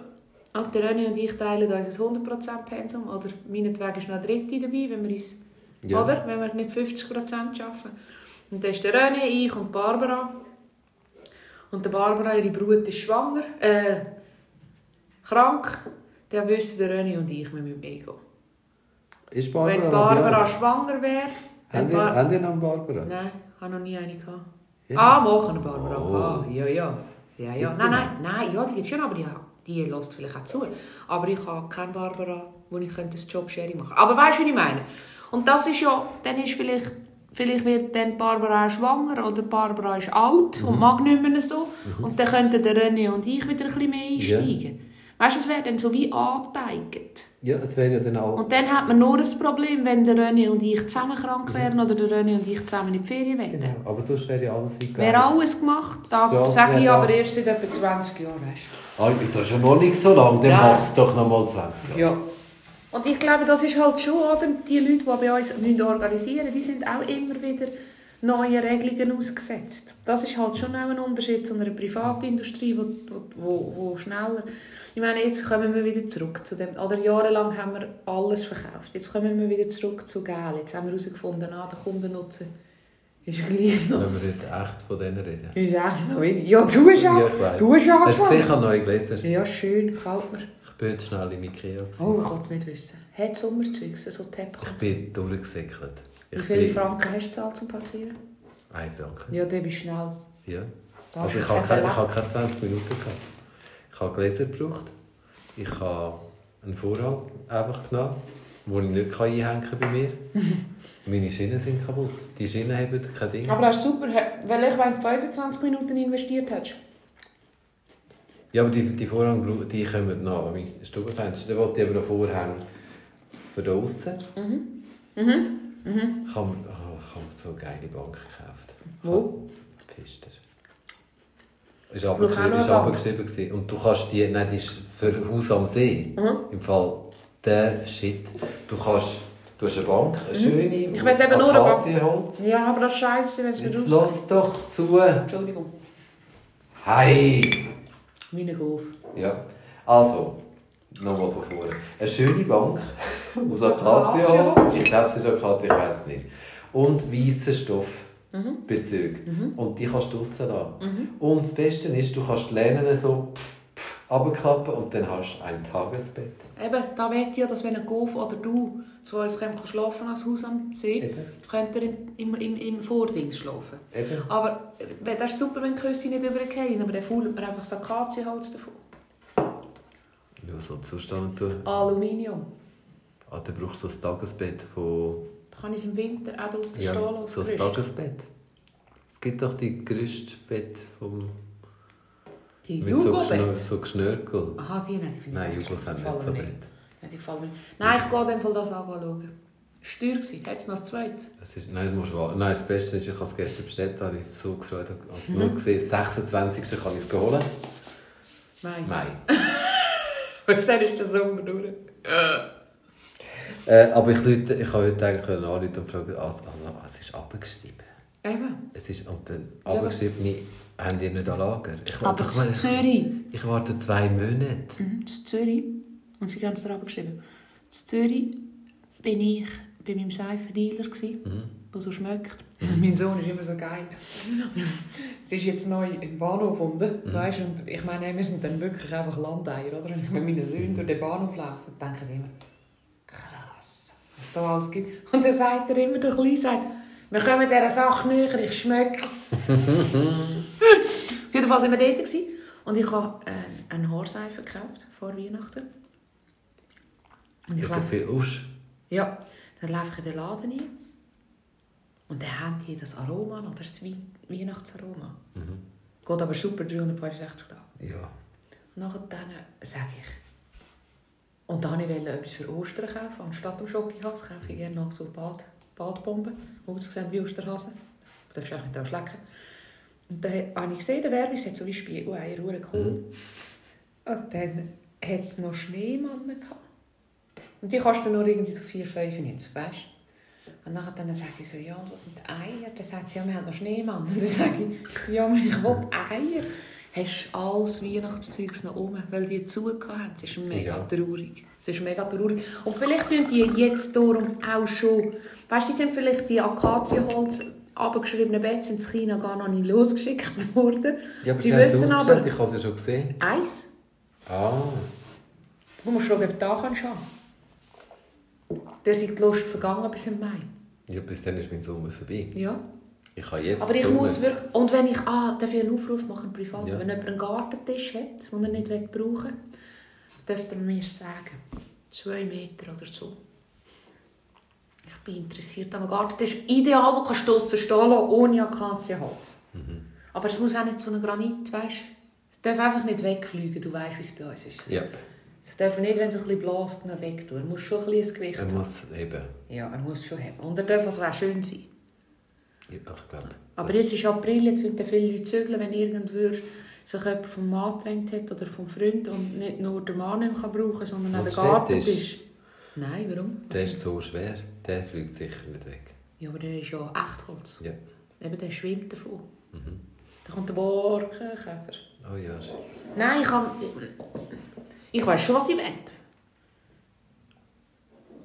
Speaker 2: und der René und ich teilen uns ein 100% Pensum, oder meinetwegen ist noch eine Dritte dabei, wenn wir uns,
Speaker 1: Ja.
Speaker 2: oder? Wenn wir nicht 50% arbeiten. Und dann ist der René, ich und Barbara. Und der Barbara, ihre Brut ist schwanger, äh, krank. Dann wissen der René und ich, wir müssen gehen.
Speaker 1: Ist Barbara
Speaker 2: wenn Barbara schwanger wäre,
Speaker 1: Habt ihr,
Speaker 2: Bar
Speaker 1: ihr noch Barbara?
Speaker 2: Nein, ich habe noch nie eine gehabt.
Speaker 1: Ja.
Speaker 2: Ah, mal eine Barbara
Speaker 1: Oh.
Speaker 2: gehabt. Ja, ja. ja, ja. Nein,
Speaker 1: die
Speaker 2: nein, nein, ja, die gibt es schon, aber die, die lässt vielleicht auch zu. Aber ich habe keine Barbara, wo ich könnte das Jobsharing machen Aber weißt du, was ich meine? Und das ist ja, dann ist vielleicht, vielleicht wird dann Barbara auch schwanger oder Barbara ist alt
Speaker 1: Mhm.
Speaker 2: und mag nicht mehr so. Und dann könnten der René und ich wieder ein bisschen mehr einsteigen. Weißt du, es wäre dann so wie angeteigt.
Speaker 1: Ja, es wäre ja dann auch...
Speaker 2: Und dann hat man nur ein Problem, wenn der René und ich zusammen krank wären oder der René und ich zusammen in die Ferien wären.
Speaker 1: Genau, aber sonst wäre ja alles eingelegt.
Speaker 2: Wäre alles gemacht. Da sage ich aber erst seit etwa 20 Jahren.
Speaker 1: Ah, ich bin da schon noch nicht so lange, dann
Speaker 2: Nein.
Speaker 1: machst du doch noch mal 20 Jahre.
Speaker 2: Ja. Und ich glaube, das ist halt schon, oder? Die Leute, die bei uns müssen organisieren die sind auch immer wieder neuen Regelungen ausgesetzt. Das ist halt schon auch ein Unterschied zu einer Privatindustrie, wo, wo, wo, schneller... Ich meine, jetzt kommen wir wieder zurück zu dem... Oder jahrelang haben wir alles verkauft. Jetzt kommen wir wieder zurück zu Geld. Jetzt haben wir herausgefunden, ah, der Kundennutzen ist gleich noch...
Speaker 1: Wenn wir heute echt von denen reden.
Speaker 2: Ist eigentlich noch wenig. Ja, du hast
Speaker 1: Ja,
Speaker 2: auch. Du hast auch
Speaker 1: Hast du gesehen, ich habe neue Gläser.
Speaker 2: Ja, schön, gefällt mir.
Speaker 1: Ich bin heute schnell im Ikea. gewesen.
Speaker 2: Oh, ich kann es nicht wissen. Hat Sommerzeugs, so Teppich?
Speaker 1: Ich bin durchgesäckelt.
Speaker 2: Wie viele. Franken hast du gezahlt zum Parkieren?
Speaker 1: Ein Franken.
Speaker 2: Ja, dann bist schnell.
Speaker 1: Ja.
Speaker 2: Da
Speaker 1: Also
Speaker 2: hast
Speaker 1: ich habe
Speaker 2: kein
Speaker 1: keine, ich habe keine 20 Minuten gehabt. Ich habe Gläser gebraucht. Ich habe einen Vorhang einfach genommen, den ich nicht einhängen kann bei mir. Meine Schienen sind kaputt. Die Schienen haben kein Ding.
Speaker 2: Aber das ist super, weil ich wenn du 25 Minuten investiert hättest.
Speaker 1: Ja, aber die, die Vorhang brau- die kommen noch an mein Stubenfenster. Da wollte ich aber einen Vorhang für draussen.
Speaker 2: Mhm.
Speaker 1: Ich habe mir, oh, ich habe so eine geile Bank gekauft.
Speaker 2: Wo?
Speaker 1: Pfister. Ist abgeschrieben, ist. Und du kannst die, nein, die ist für Haus am See.
Speaker 2: Mhm.
Speaker 1: Im Fall der Shit. Du kannst, du hast eine Bank, eine schöne,
Speaker 2: Mhm. Ich
Speaker 1: aus
Speaker 2: will eben nur eine Bank. Ja, aber das scheiße, wenn es mir raus...
Speaker 1: lass doch zu.
Speaker 2: Entschuldigung.
Speaker 1: Hey!
Speaker 2: Meine Golf.
Speaker 1: Ja, also, nochmal von vorne. Eine schöne Bank aus Akazienholz.
Speaker 2: Akazienholz.
Speaker 1: Ich glaube, es ist Akazien, ich weiß es nicht. Und weißen Stoff.
Speaker 2: Mhm.
Speaker 1: Bezüge. Und die kannst du draussen lassen.
Speaker 2: Mhm.
Speaker 1: Und das Beste ist, du kannst die Lehnen so runterklappen und dann hast du ein Tagesbett.
Speaker 2: Eben, da ich ja, dass wenn ein Golf oder du zu uns kommt, kann schlafen als Haus am See,
Speaker 1: Eben.
Speaker 2: könnt ihr im, im, im, im Vordings schlafen.
Speaker 1: Eben.
Speaker 2: Aber äh, das ist super, wenn die Küsse nicht übergehen, aber dann fühlt man einfach das Akazienholz davon.
Speaker 1: Ja, so Zustand tun.
Speaker 2: Aluminium.
Speaker 1: Ah, dann brauchst du so ein Tagesbett von...
Speaker 2: Da kann ich im Winter auch draussen
Speaker 1: Ja,
Speaker 2: stehen lassen.
Speaker 1: so ein
Speaker 2: Gerüst.
Speaker 1: Tagesbett. Es gibt doch die Gerüstbett vom...
Speaker 2: Die
Speaker 1: Mit so, Geschnür,
Speaker 2: Jugo-Bett.
Speaker 1: so Geschnörkel.
Speaker 2: Aha, die nicht.
Speaker 1: Nein. Jugos haben nicht so Bett.
Speaker 2: Nein, die gefallen mir nicht. Nein, ich gehe in dem Fall das anschauen. Es war teuer. gewesen. Hat es noch ein zweites?
Speaker 1: Ist, nein, du musst warten. Nein, das Beste ist, ich habe es gestern bestellt, da habe ich so gefreut. Ich
Speaker 2: Mhm.
Speaker 1: habe nur gesehen, 26. kann ich es holen.
Speaker 2: Nein.
Speaker 1: Mai.
Speaker 2: Was dann ist der Sommer durch?
Speaker 1: Äh, aber ich, Leute, ich habe heute eigentlich anrufen und fragen, also, also, es ist abgeschrieben.
Speaker 2: Eben.
Speaker 1: Es ist, und dann
Speaker 2: aber-
Speaker 1: abgeschriebene haben die nicht an Lager. Ich
Speaker 2: Aber
Speaker 1: warte,
Speaker 2: das
Speaker 1: ich,
Speaker 2: ist Zürich.
Speaker 1: ich warte zwei Monate.
Speaker 2: Mhm, das Zürich. Und sie haben es da geschrieben. In Zürich bin ich bei meinem Seifendealer,
Speaker 1: Mhm.
Speaker 2: der so schmeckt. Also mein Sohn ist immer so geil. es ist jetzt neu im Bahnhof unten,
Speaker 1: Mhm.
Speaker 2: weißt, und ich meine, wir sind dann wirklich einfach Landeier, oder? Und ich mit meinen Söhnen durch den Bahnhof laufe denke immer, krass, was da alles gibt. Und dann sagt er immer, der Kleine sagt, wir kommen dieser Sache näher, ich schmecke es. Auf jeden Fall waren wir dort und ich habe äh, eine Haarseife gekauft vor Weihnachten. Und ich
Speaker 1: Ich
Speaker 2: laufe,
Speaker 1: viel aus.
Speaker 2: ja, dann laufe ich in den Laden rein Und dann haben die das Aroma noch, das ist Weihnachtsaroma.
Speaker 1: Mhm.
Speaker 2: Geht aber super 365 Tage.
Speaker 1: Ja.
Speaker 2: Und nachher dann sage ich, und dann wollte ich etwas für Ostern kaufen. Anstatt dem Schokohase kaufe ich gerne noch so Bad, Badbomben, die aussehen wie Osterhasen. Du darfst auch nicht dran schlecken. Und dann habe ich gesehen, der Werbung hat so wie Spiegeleier, oh, cool. Und dann hat es noch Schneemannen gehabt. Und die kostet nur irgendwie so 4,95, weißt du? Und nachher dann sage ich so, ja, und was sind die Eier? Dann sagt sie, ja, wir haben noch Schneemann. Und dann sage ich, ja, ich will Eier. Hast du alles Weihnachtszeugs noch um, weil die zugehört haben. Das ist mega
Speaker 1: Ja.
Speaker 2: traurig. Es ist mega traurig. Und vielleicht tun die jetzt darum auch schon, weißt du, die sind vielleicht die Akazienholz abgeschriebenen Betts in China gar noch nicht losgeschickt worden.
Speaker 1: ja aber
Speaker 2: sie
Speaker 1: haben
Speaker 2: wissen aber,
Speaker 1: Ich habe ja schon gesehen.
Speaker 2: eins,
Speaker 1: Ah.
Speaker 2: du musst schauen, ob du da kannst schauen. Der ist die Lust vergangen bis im Mai.
Speaker 1: Ja, bis dann ist mein Sommer vorbei.
Speaker 2: Ja.
Speaker 1: Ich habe jetzt
Speaker 2: Aber ich
Speaker 1: Sommer.
Speaker 2: muss wirklich... Und wenn ich... Ah, darf ich einen Aufruf machen, privat?
Speaker 1: Ja.
Speaker 2: Wenn jemand einen Gartentisch hat, den er nicht brauchen will, dürft ihr mir sagen. Zwei Meter oder so. Ich bin interessiert am Gartentisch. Ideal, wo kannst du draussen stehen lassen, ohne Akazienholz.
Speaker 1: Mhm.
Speaker 2: Aber es muss auch nicht so ein Granit, weißt du? Es darf einfach nicht wegfliegen, du weißt, wie es bei uns ist.
Speaker 1: Ja,
Speaker 2: Es darf nicht, wenn es ein bisschen bläst, dann wegtun. Er muss schon ein bisschen Gewicht
Speaker 1: er
Speaker 2: haben.
Speaker 1: muss eben.
Speaker 2: Ja, er muss schon haben. Und er darf also auch schön sein.
Speaker 1: Ja, ich glaube.
Speaker 2: Aber jetzt ist April, jetzt würden viele Leute zügeln, wenn irgendwer sich jemand vom Mann getrennt hat oder vom Freund und nicht nur den Mann nicht mehr kann brauchen sondern auch
Speaker 1: Und
Speaker 2: den
Speaker 1: Städtisch?
Speaker 2: Gartentisch. Nein, warum?
Speaker 1: Der ist so schwer, der fliegt sicher nicht weg.
Speaker 2: Ja, aber der ist ja Echtholz.
Speaker 1: Ja.
Speaker 2: Eben, der schwimmt davon.
Speaker 1: Mhm.
Speaker 2: Da kommt der Borkenkäfer.
Speaker 1: Oh ja.
Speaker 2: Nein, ich kann... Ich weiß schon, was ich will.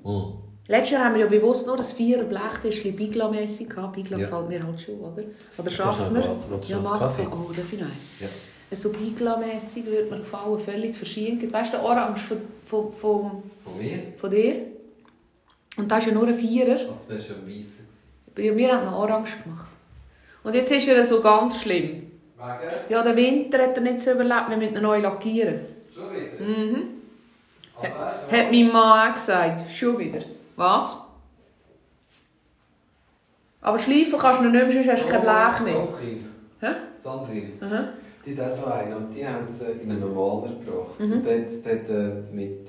Speaker 1: Mhm.
Speaker 2: Letztes Jahr haben wir ja bewusst nur das vierer Blechtischchen Bigla-mässig gehabt. Bigla
Speaker 1: Ja.
Speaker 2: gefällt mir halt schon, oder? Oder Schaffner. Ja, mal. Oh, das finde ich nice.
Speaker 1: Ja.
Speaker 2: So Bigla-mässig würde mir gefallen, völlig verschieden. Weißt du, der Orange von, von, von,
Speaker 1: Von mir?
Speaker 2: von dir? Und das ist ja nur ein Vierer.
Speaker 1: Also, das ist ein.
Speaker 2: Ja, wir haben noch Orange gemacht. Und jetzt ist er so ganz schlimm.
Speaker 1: Wegen?
Speaker 2: Ja, der Winter hat er nicht so überlebt, wir müssen ihn neu lackieren.
Speaker 1: Wieder?
Speaker 2: Mhm. Hat mein Mann auch gesagt. Schon wieder. Was? Aber schleifen kannst du noch nicht mehr, sonst hast du kein Blech mehr.
Speaker 1: Sandrin.
Speaker 2: Hä?
Speaker 1: Sandrin.
Speaker 2: Mhm.
Speaker 1: Die auch so einen und die haben äh, in einen Maler gebracht.
Speaker 2: Mhm.
Speaker 1: Und dort, dort äh, mit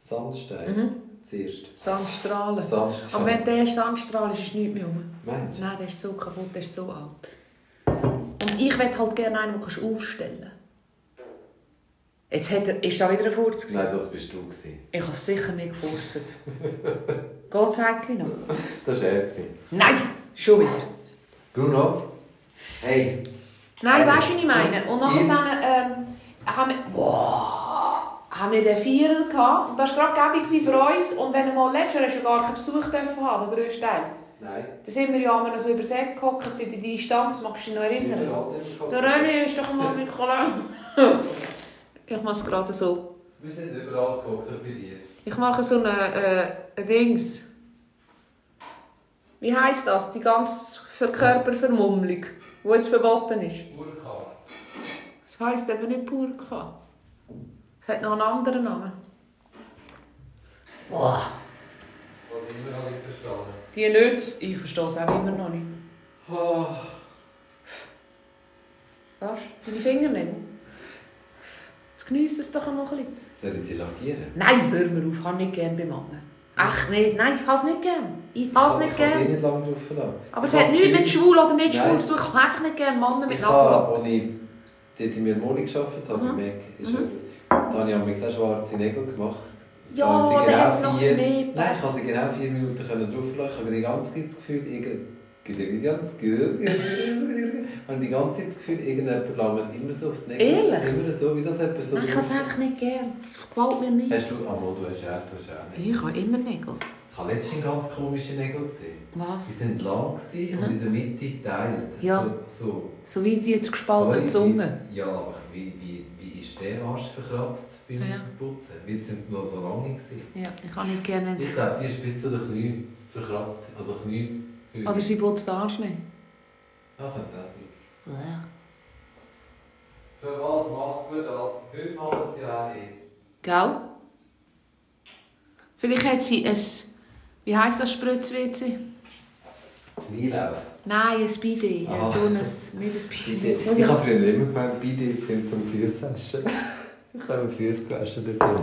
Speaker 1: Sandstein
Speaker 2: Mhm.
Speaker 1: zuerst.
Speaker 2: Sandstrahlen.
Speaker 1: Sandstein.
Speaker 2: Aber wenn der Sandstrahl ist, ist nichts mehr rum.
Speaker 1: Meinst du?
Speaker 2: Nein, der ist so kaputt, der ist so alt. Und ich will halt gerne einen, den du aufstellen kannst. Jetzt hat er, ist da wieder ein Furz gewesen?
Speaker 1: Nein, das bist du. Gewesen.
Speaker 2: Ich habe sicher nicht gefurzt. Geht es eigentlich noch?
Speaker 1: Das war er. Gewesen.
Speaker 2: Nein, schon wieder.
Speaker 1: Bruno? Hey.
Speaker 2: Nein, weißt du, was ich meine? Und nachher dann, ähm, haben wir, wow, haben wir den Vierer gehabt. Und das war gerade gäbig für uns. Und wenn mal letztes Jahr du gar keinen Besuch dürfen haben, der grösste Teil.
Speaker 1: Nein.
Speaker 2: Da sind wir ja einmal so über See gehockt in die Distanz. Magst du dich noch erinnern? Der René ist doch mal mit Ich mache es gerade so.
Speaker 1: Wir sind überall geguckt bei dir.
Speaker 2: Ich mache so eine, äh, ein Dings. Wie heisst das? Die ganze Körpervermummlung, die jetzt verboten ist.
Speaker 1: Urkart.
Speaker 2: Das heisst eben nicht Burka. Es hat noch einen anderen Namen. Boah.
Speaker 1: Was ich immer noch nicht verstanden.
Speaker 2: Die nützt. Ich verstehe es auch immer noch nicht.
Speaker 1: Oh.
Speaker 2: Was? Deine Fingernägel? Geniessen es doch noch ein bisschen.
Speaker 1: Soll ich sie lackieren?
Speaker 2: Nein, hör mir auf. Ich habe nicht gerne bei Männern. Echt nicht. Nein, ich habe es nicht gerne. Ich habe es nicht
Speaker 1: Ich kann
Speaker 2: gerne.
Speaker 1: sie nicht lange drauf verlassen.
Speaker 2: Aber es
Speaker 1: Ich
Speaker 2: hat
Speaker 1: habe
Speaker 2: nichts mit schwul oder nicht schwul zu tun. Ich habe einfach nicht gerne Männer mit
Speaker 1: Ich habe, als ich dort in Mirmoli gearbeitet habe,
Speaker 2: Mhm.
Speaker 1: Mac, ist
Speaker 2: Mhm.
Speaker 1: da habe ich manchmal auch schwarze Nägel gemacht.
Speaker 2: Ja,
Speaker 1: Habe
Speaker 2: da
Speaker 1: genau
Speaker 2: hat es noch ein bisschen mehr
Speaker 1: Nein, ich habe sie genau vier Minuten drauf lassen. Ich habe die ganze Zeit das Gefühl, habe die ganze Zeit das Gefühl, irgendjemand langt immer so auf die Nägel.
Speaker 2: Ehrlich?
Speaker 1: Immer so, wie das jemand so...
Speaker 2: Nein, ich habe es einfach nicht gerne. Das gefällt mir nicht.
Speaker 1: Hast du... Ah, du hast auch, du hast auch nicht.
Speaker 2: Ich habe immer Nägel.
Speaker 1: Ich habe letztens ganz komische Nägel gesehen.
Speaker 2: Was?
Speaker 1: Sie waren lang gewesen und
Speaker 2: Mhm.
Speaker 1: in der Mitte geteilt.
Speaker 2: Ja.
Speaker 1: So, so.
Speaker 2: So wie die jetzt gespaltene
Speaker 1: So,
Speaker 2: Zunge.
Speaker 1: Ja, aber wie, wie, wie ist der Arsch verkratzt beim
Speaker 2: Ja.
Speaker 1: Putzen? Weil sie sind noch so lange gewesen.
Speaker 2: Ja, ich habe nicht gerne,
Speaker 1: Ich glaube, die ist bis zu den Knien verkratzt. Also Knie...
Speaker 2: Oder sie putzt den Arsch nicht.
Speaker 1: Ah, könnte das sein.
Speaker 2: Ja.
Speaker 1: Für was macht man das? Heute machen sie auch nicht.
Speaker 2: Gell? Vielleicht hat sie ein... Wie heisst das Spritz-WC?
Speaker 1: Weinlauf.
Speaker 2: Nein, ein Speedy.
Speaker 1: Ah.
Speaker 2: So ein, nicht ein Speedy. So
Speaker 1: Ich habe früher immer gemeint, Bide sind zum Füßwaschen. Ich habe mir Füße gewaschen dort.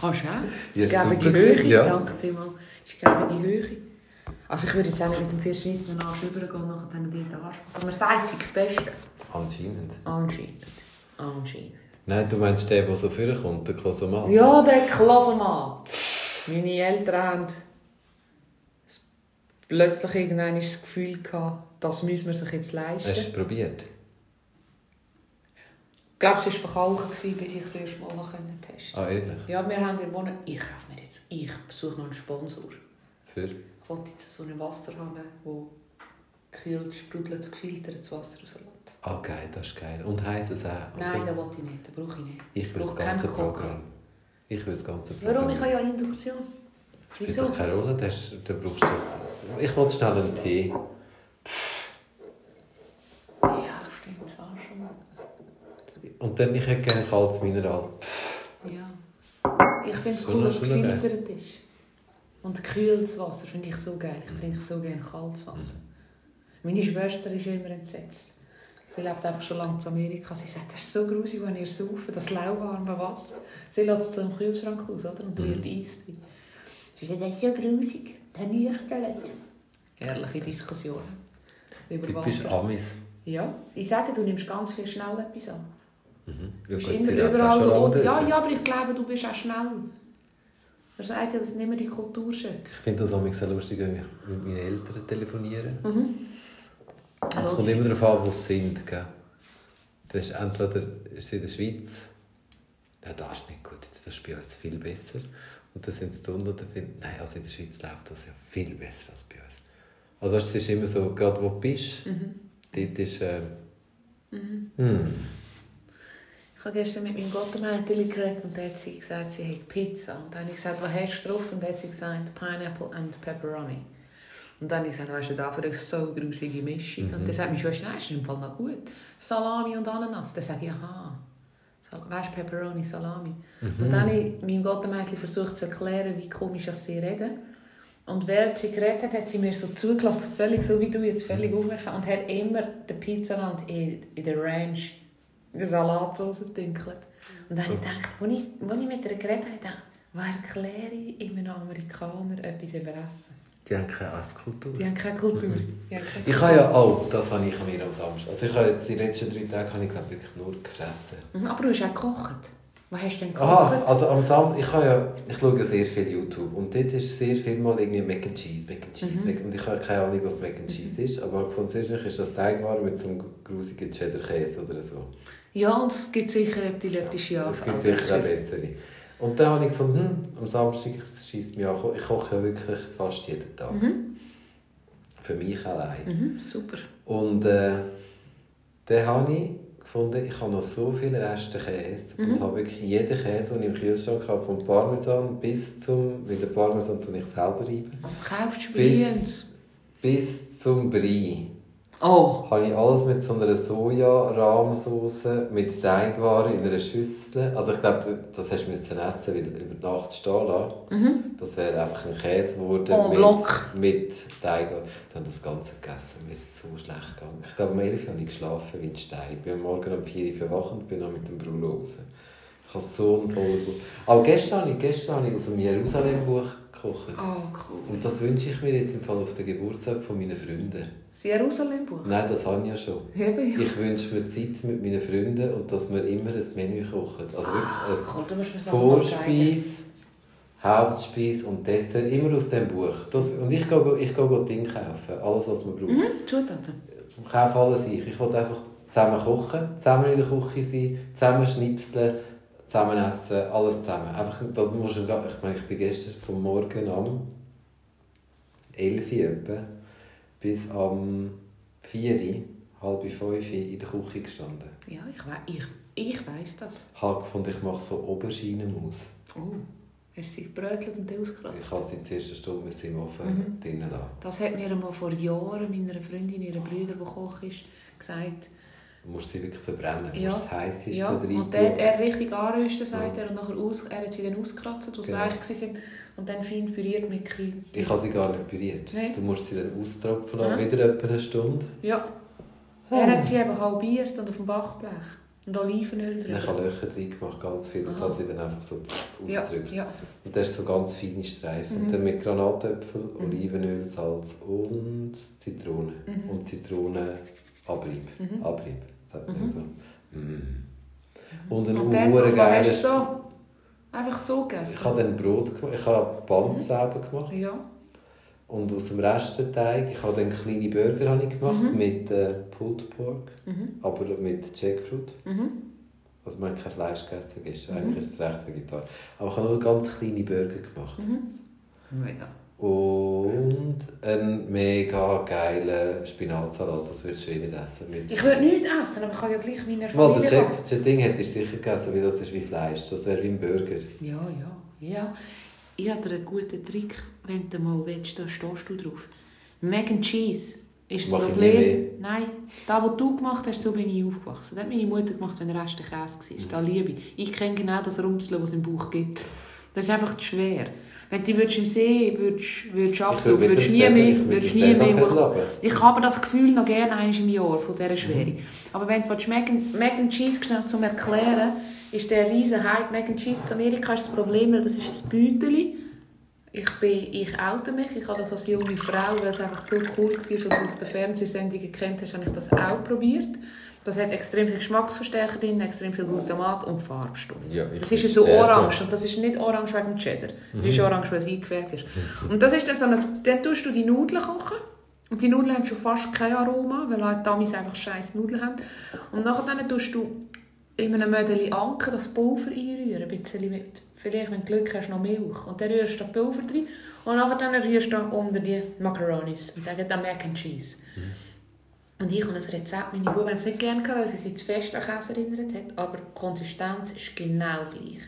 Speaker 2: Kannst du auch.
Speaker 1: Ja,
Speaker 2: ist gäbige
Speaker 1: super
Speaker 2: Höhe.
Speaker 1: ja.
Speaker 2: Danke vielmals. Ist gäbige Höhe. Also ich würde jetzt auch nicht mit dem verschissenen Arsch rübergehen und nachher dann dort Arsch. Aber man sagt, es ist das Beste.
Speaker 1: Anscheinend.
Speaker 2: Anscheinend. Anscheinend.
Speaker 1: Nein, du meinst den, der so vorkommt, der Klosomat?
Speaker 2: Ja, der Klassenmann. Meine Eltern haben plötzlich irgendwann das Gefühl gehabt, das müssen wir sich jetzt leisten.
Speaker 1: Hast du es probiert?
Speaker 2: Ich glaube, es war verkaufen, gewesen, bis ich es erst mal testen konnte.
Speaker 1: Ah, ehrlich?
Speaker 2: Ja, wir haben gewonnen. Ich kaufe mir jetzt, ich besuche noch einen Sponsor.
Speaker 1: Für?
Speaker 2: Wollte jetzt so eine Wasserhalle, wo gekühlt, sprudelt, gefiltertes Wasser rauslässt.
Speaker 1: Ah, geil, das ist geil. Und heisst es auch? Okay.
Speaker 2: Nein, das wollte ich nicht, das brauche ich nicht.
Speaker 1: Ich will das ganze. Programm. Ich will das ganze Programm.
Speaker 2: Warum? Ich habe ja Induktion.
Speaker 1: Spielt
Speaker 2: Wieso?
Speaker 1: doch keine Rolle, das da brauchst du... Ich wollte schnell einen Tee.
Speaker 2: Ja, stimmt, das auch schon mal.
Speaker 1: Und dann, ich hätte gerne kaltes Mineral.
Speaker 2: Ja. Ich finde es cool, dass es gefiltert ist. Und kühltes Wasser finde ich so geil. Ich trinke so gerne kaltes Wasser. Meine Schwester ist immer entsetzt. Sie lebt einfach schon lange in Amerika. Sie sagt, das ist so grusig, wenn ihr saufen, das lauwarme Wasser. Sie lässt es im Kühlschrank aus oder? und rührt Eis drin. Sie sagt, das ist so grusig. Der nüchtert. Herrliche Diskussionen. Über Wasser.
Speaker 1: Amis.
Speaker 2: Ja, ich sage, du nimmst ganz viel schnell etwas an.
Speaker 1: Mhm.
Speaker 2: Du bist immer überall. Du, ja, ja, aber ich glaube, du bist auch schnell. Man sagt ja, das ist nicht mehr die Kulturschöck.
Speaker 1: Ich finde das manchmal sehr lustig, wenn ich mit meinen Eltern telefoniere.
Speaker 2: Mhm.
Speaker 1: Es kommt immer darauf an, wo sie sind. Gell? Das ist entweder ist sie in der Schweiz, ja, das ist nicht gut, das ist bei uns viel besser. Und dann sind sie da unten und finden, nein, also in der Schweiz läuft das ja viel besser als bei uns. Also es ist immer so, gerade wo du bist,
Speaker 2: Mhm.
Speaker 1: dort ist... Äh, hm.
Speaker 2: Ich habe gestern mit meinem Gottemädchen geredet und da hat sie gesagt, sie hat Pizza. Und dann habe ich gesagt, was hast du drauf? Und dann hat sie gesagt, Pineapple and Pepperoni. Und dann habe ich gesagt, weißt du, dafür ist so eine grusige Mischung. Und dann sagt meine Schwester, nein, ist im Fall noch gut. Salami und Ananas. Dann sage ich, aha. Weißt du, Pepperoni, Salami. Und dann habe ich meinem Gottemädchen versucht zu erklären, wie komisch dass sie reden. Und während sie geredet hat, hat sie mir so zugelassen, völlig so wie du jetzt, völlig aufmerksam. Und hat immer den Pizzarand in, in der Ranch, in der Salatsauce gedünkelt. Und dann habe ich gedacht, als ich, als ich mit ihr geredet habe, ich gedacht, erkläre ich einem Amerikaner etwas über Essen?
Speaker 1: Die haben keine Esskultur.
Speaker 2: Die haben keine Kultur. Die haben keine
Speaker 1: Ich habe ja auch, das habe ich mir am Samstag. Also ich habe jetzt die letzten drei Tage habe ich, glaube wirklich nur gefressen.
Speaker 2: Mhm, Aber du hast auch gekocht. Was hast du denn
Speaker 1: Ah,
Speaker 2: gekocht?
Speaker 1: also am Sam ich ja, ich schaue sehr viel YouTube und dort ist sehr viel mal irgendwie Mac and Cheese, Mac and Cheese, Mac, und ich habe keine Ahnung, was Mac and Cheese ist, aber von sehr ist das Teigwaren mit so einem grusigen Cheddar-Käse oder so.
Speaker 2: Ja, und es gibt sicher epileptische
Speaker 1: Es gibt
Speaker 2: Anfälle.
Speaker 1: sicher auch bessere. Und dann habe ich gefunden, hm, am Samstag schießt mich an, ich koche ja wirklich fast jeden Tag. Für mich allein.
Speaker 2: Mhm, super.
Speaker 1: Und äh, dann habe ich gefunden, ich habe noch so viele Reste Käse und habe wirklich jeden Käse, den ich im Kühlschrank habe, vom Parmesan bis zum, weil den Parmesan tue ich selber reiben,
Speaker 2: Kaufst du
Speaker 1: Bis- bis zum Brie.
Speaker 2: Oh,
Speaker 1: Habe ich alles mit so einer Soja-Rahmsauce mit Teigwaren in einer Schüssel. Also ich glaube, das hast du müssen essen, weil über Nacht stehen lassen. Das wäre einfach ein Käse geworden
Speaker 2: Mhm. En
Speaker 1: mit, mit Teigwaren. Dann das Ganze gegessen. Mir ist so schlecht gegangen. Ich glaube, um 11 Uhr habe ich geschlafen wie ein Stein. Ich bin Morgen um 4 Uhr verwacht und bin dann mit dem Bruno raus. Ich habe so einen Bauch. Aber gestern habe ich, gestern habe ich aus dem Jerusalem-Buch gekocht.
Speaker 2: oh cool.
Speaker 1: Und das wünsche ich mir jetzt im Fall auf den Geburtstag von meinen Freunden.
Speaker 2: Das Jerusalem-Buch?
Speaker 1: Nein, das habe ich ja schon.
Speaker 2: Eben, ja.
Speaker 1: Ich wünsche mir Zeit mit meinen Freunden und dass wir immer ein Menü kochen. Also wirklich
Speaker 2: musst mir
Speaker 1: ein
Speaker 2: zeigen.
Speaker 1: Vorspeis, Hauptspeis und Dessert. Immer aus diesem Buch. Das, und ich gehe, ich gehe Dinge kaufen. Alles, was man braucht.
Speaker 2: Mhm, Zutaten.
Speaker 1: Ich kaufe alles ich. Ich will einfach zusammen kochen, zusammen in der Küche sein, zusammen schnipseln, zusammen essen, alles zusammen. Einfach, das musst du, ich meine, ich bin gestern vom Morgen am 11 Uhr etwa, bis am 4 Uhr, halb 5 Uhr in der Küche gestanden.
Speaker 2: Ja, ich, wei ich, ich weiss das.
Speaker 1: Ich habe gefunden, ich mache so Auberginenmus.
Speaker 2: Oh, hast du sie gebrötelt und
Speaker 1: Ich
Speaker 2: ausgekratzt?
Speaker 1: habe sie in der ersten Stunde im Ofen
Speaker 2: Mhm.
Speaker 1: drinnen lassen.
Speaker 2: Das hat mir einmal vor Jahren meiner Freundin, ihrer Bruder, der Koch ist, gesagt,
Speaker 1: Du musst sie wirklich verbrennen,
Speaker 2: Ja.
Speaker 1: das Heisseste
Speaker 2: Ja,
Speaker 1: da rein
Speaker 2: und
Speaker 1: tun.
Speaker 2: er richtig anrösten, sagt
Speaker 1: Ja.
Speaker 2: er, und nachher aus, er hat sie dann ausgekratzt, wo sie
Speaker 1: Genau.
Speaker 2: weich waren, und dann fein püriert mit Kräutern.
Speaker 1: Ich habe sie gar nicht püriert.
Speaker 2: Nein.
Speaker 1: Du musst sie dann austropfen,
Speaker 2: Ja.
Speaker 1: wieder etwa eine Stunde.
Speaker 2: Ja. Er hat sie eben halbiert und auf dem Backblech. Und Olivenöl
Speaker 1: Dann habe ich
Speaker 2: drüber.
Speaker 1: Löcher drin gemacht, ganz viel, und
Speaker 2: Aha.
Speaker 1: habe sie dann einfach so
Speaker 2: Ja,
Speaker 1: ausgedrückt.
Speaker 2: ja.
Speaker 1: Und das ist so ganz feine Streifen.
Speaker 2: Mhm.
Speaker 1: Und dann mit Granatäpfel,
Speaker 2: Mhm.
Speaker 1: Olivenöl, Salz und Zitrone.
Speaker 2: Mhm.
Speaker 1: Und Zitronenabrieb.
Speaker 2: Mhm.
Speaker 1: Abrieb, sagt
Speaker 2: Mhm.
Speaker 1: so. Mm. Und ein
Speaker 2: Und dann,
Speaker 1: ur
Speaker 2: was hast
Speaker 1: geiles...
Speaker 2: du so? Einfach so
Speaker 1: Ich
Speaker 2: gegessen?
Speaker 1: habe dann Brot gemacht, ich habe Buns selber gemacht.
Speaker 2: Ja.
Speaker 1: Und aus dem Resteteig, ich habe dann kleine Burger habe ich gemacht
Speaker 2: Mhm.
Speaker 1: mit äh, Pulled Pork,
Speaker 2: Mhm.
Speaker 1: aber mit Jackfruit.
Speaker 2: Mhm.
Speaker 1: Also man hat kein Fleisch gegessen gestern,
Speaker 2: Mhm.
Speaker 1: eigentlich ist es recht vegetarisch. Aber ich habe nur ganz kleine Burger gemacht.
Speaker 2: Mhm. Mega.
Speaker 1: Und mega geilen Spinatsalat, das würdest du eh nicht essen. Mit
Speaker 2: Ich würde nichts essen, aber ich kann ja gleich meiner
Speaker 1: Mal,
Speaker 2: Familie
Speaker 1: der
Speaker 2: kochen.
Speaker 1: Jack, das Ding hättest du sicher gegessen, weil das ist wie Fleisch. Das wäre wie ein Burger.
Speaker 2: Ja, ja, ja. Ich habe einen guten Trick, wenn du mal willst, da stehst du drauf. Mac and Cheese ist das
Speaker 1: Mach
Speaker 2: Problem. Nein, das, was du gemacht hast, so bin ich aufgewachsen. Das hat meine Mutter gemacht, wenn der Rest der Käse war. Das liebe ich. Ich kenne genau das Rumseln, was es im Bauch gibt. Das ist einfach zu schwer. Wenn du würdest im See würdest, würdest
Speaker 1: würde
Speaker 2: würdest
Speaker 1: mit
Speaker 2: nie mehr, würdest nie mehr
Speaker 1: nachher
Speaker 2: hoch.
Speaker 1: lassen.
Speaker 2: Ich habe das Gefühl noch gerne einmal im Jahr von dieser Schwere. Aber wenn du Mac and, Mac and Cheese schnell zum Erklären, ist der riesen Hype. Mac and Cheese in Amerika ist das Problem, weil das ist das Büdeli. Ich, bin, ich oute mich, ich habe das als junge Frau, weil es einfach so cool war und du aus den Fernsehsendungen kennt hast, habe ich das auch probiert. Das hat extrem viel Geschmacksverstärker drin, extrem viel Glutamat und Farbstoff.
Speaker 1: Ja,
Speaker 2: das ist so orange und das ist nicht orange wegen dem Cheddar. Das ist orange, weil es eingefärbt ist. Und das ist dann so ein, dann tust du die Nudeln kochen und die Nudeln haben schon fast kein Aroma, weil halt die Amis einfach scheiß Nudeln haben. Und nachher tust du in einem Mödeli Anke das Pulver einrühren, ein bisschen mit. Vielleicht, wenn du Glück hast, noch Milch. Und dann rührst du das Pulver rein und nachher dann rührst du unter die Macaronis. Und dann geht dann Mac and Cheese. Und ich habe ein Rezept, meine Buben haben es nicht gerne weil sie sich zu fest an Käse erinnert hat. Aber die Konsistenz ist genau gleich.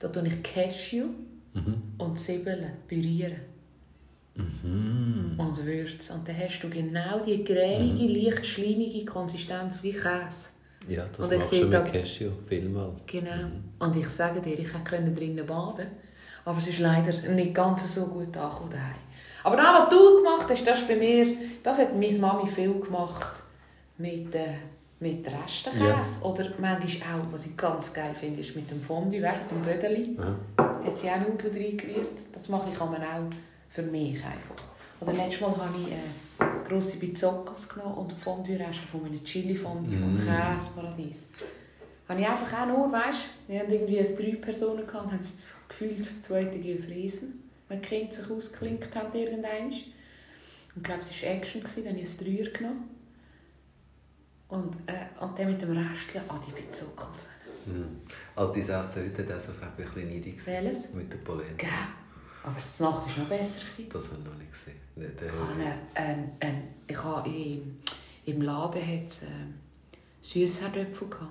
Speaker 2: Da tue ich Cashew und Zwiebeln pürieren. Und Würze. Und dann hast du genau die cremige, leicht schleimige Konsistenz wie Käse.
Speaker 1: Ja, das
Speaker 2: Und
Speaker 1: machst du mit
Speaker 2: da-
Speaker 1: Cashew, vielmal.
Speaker 2: Genau. Und ich sage dir, ich konnte drinnen baden. Aber es ist leider nicht ganz so gut angekommen daheim. Aber das, was du gemacht hast, das bei mir, das hat meine Mami viel gemacht mit, äh, mit Restenkäse.
Speaker 1: Ja.
Speaker 2: Oder manchmal auch, was ich ganz geil finde, ist mit dem Fondue, weißt, mit dem Bödeli.
Speaker 1: Aha.
Speaker 2: Hat sie auch Nudeln reingerührt. Das mache ich aber auch für mich einfach. Oder letztes Mal habe ich äh, grosse Bizzocas genommen und Fondue-Reste von meinem Chili-Fondue, vom
Speaker 1: Mm.
Speaker 2: Käseparadies. Habe ich einfach auch nur, weißt wir hatten irgendwie drei Personen gehabt und haben das Gefühl, das zweite gefressen, wenn die Kinder sich ausgeklinkt haben irgendwann. Und ich glaube, es war Action, gewesen, dann habe ich ein Dreier genommen. Und, äh, und dann mit dem Restchen, ah, die Bizzocas.
Speaker 1: Mhm. Also dieses Essen heute, das war ein bisschen gewesen.
Speaker 2: Welches?
Speaker 1: Mit der Polenta.
Speaker 2: Gell? Aber die Nacht war noch besser. Gewesen.
Speaker 1: Das habe ich noch nicht gesehen. Nicht, äh,
Speaker 2: Ich habe, ein, ein, ich habe im, im Laden hat's, ähm, Süßherdöpfel gehabt.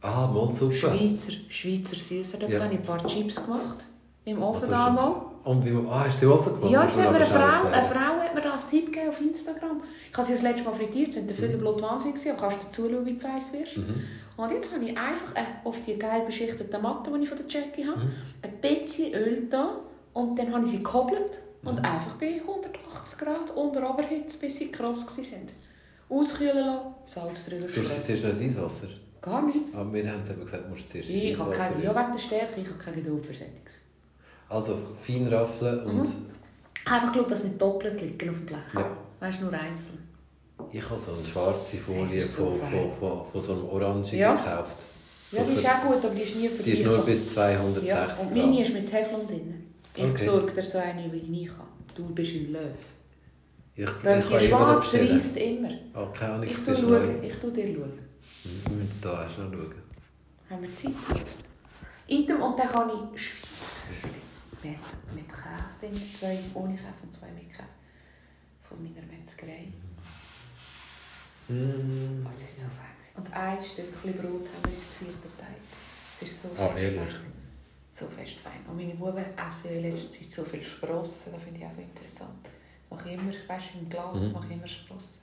Speaker 1: Ah, Mondsuppe.
Speaker 2: Schweizer, Schweizer Süßherdöpfel.
Speaker 1: Ja.
Speaker 2: Da habe ich ein paar Chips gemacht. Im
Speaker 1: Ah,
Speaker 2: Ofen
Speaker 1: das
Speaker 2: da
Speaker 1: ist-
Speaker 2: mal.
Speaker 1: Und wie man, ah, hast du offen gemacht?
Speaker 2: Ja,
Speaker 1: Das
Speaker 2: jetzt hat mir eine Frau, eine. Frau hat mir das Tipp gegeben auf Instagram. Ich habe sie das letzte Mal frittiert, es waren
Speaker 1: Mhm.
Speaker 2: viele Blut wahnsinnig, gewesen, aber kannst du zuschauen, wie du weiss wirst. Und jetzt habe ich einfach äh, auf die geil beschichtete Matte, die ich von der Jackie habe,
Speaker 1: Mhm.
Speaker 2: ein bisschen Öl da und dann habe ich sie gehobelt und
Speaker 1: Mhm.
Speaker 2: einfach bei 180 Grad unter Oberhitze, bis sie kross waren. Auskühlen lassen, Salz drüber
Speaker 1: Du hast
Speaker 2: streuen.
Speaker 1: zuerst noch ein Eiswasser.
Speaker 2: Gar nicht.
Speaker 1: Aber wir haben es eben gesagt, du musst zuerst
Speaker 2: Ich habe keine, ja, wegen der Stärke, ich habe keine Geduld für Sättiges.
Speaker 1: Also fein raffeln und
Speaker 2: Mhm. Einfach geschaut, dass nicht doppelt liegen auf dem Blech.
Speaker 1: Ja.
Speaker 2: Weißt du, nur einzeln.
Speaker 1: ich habe so eine schwarze Folie von, von, von, von so einem Orange
Speaker 2: Ja.
Speaker 1: gekauft.
Speaker 2: Ja, die ist auch gut, aber die ist nie
Speaker 1: Die ist nur bis 260
Speaker 2: Ja, und meine ist mit Teflon drin. Ich
Speaker 1: Okay.
Speaker 2: besorge dir so eine, wie ich kann. Du bist in Löw.
Speaker 1: Ich, ich
Speaker 2: Weil die
Speaker 1: noch
Speaker 2: schwarz reisst immer.
Speaker 1: Ah, keine Ahnung,
Speaker 2: Ich
Speaker 1: es
Speaker 2: tu
Speaker 1: ist
Speaker 2: schauen.
Speaker 1: neu.
Speaker 2: Ich tu dir schauen.
Speaker 1: Mhm, Da hast du noch schauen.
Speaker 2: Haben wir Zeit? Item und dann kann ich Schweizer mit, mit Käse drin. Zwei ohne Käse und zwei mit Käse. Von meiner Metzgerei.
Speaker 1: Mm.
Speaker 2: Das ist so fein. Und ein Stückchen Brot haben wir ins vierte Teil. Es ist so
Speaker 1: Ah,
Speaker 2: fest
Speaker 1: ehrlich?
Speaker 2: fein. gewesen. So fest fein. Und meine Buben essen in letzter Zeit so viel Sprossen. Das finde ich auch so interessant. Das mache ich immer, weißt du, im Glas
Speaker 1: Mhm.
Speaker 2: mache ich immer Sprossen.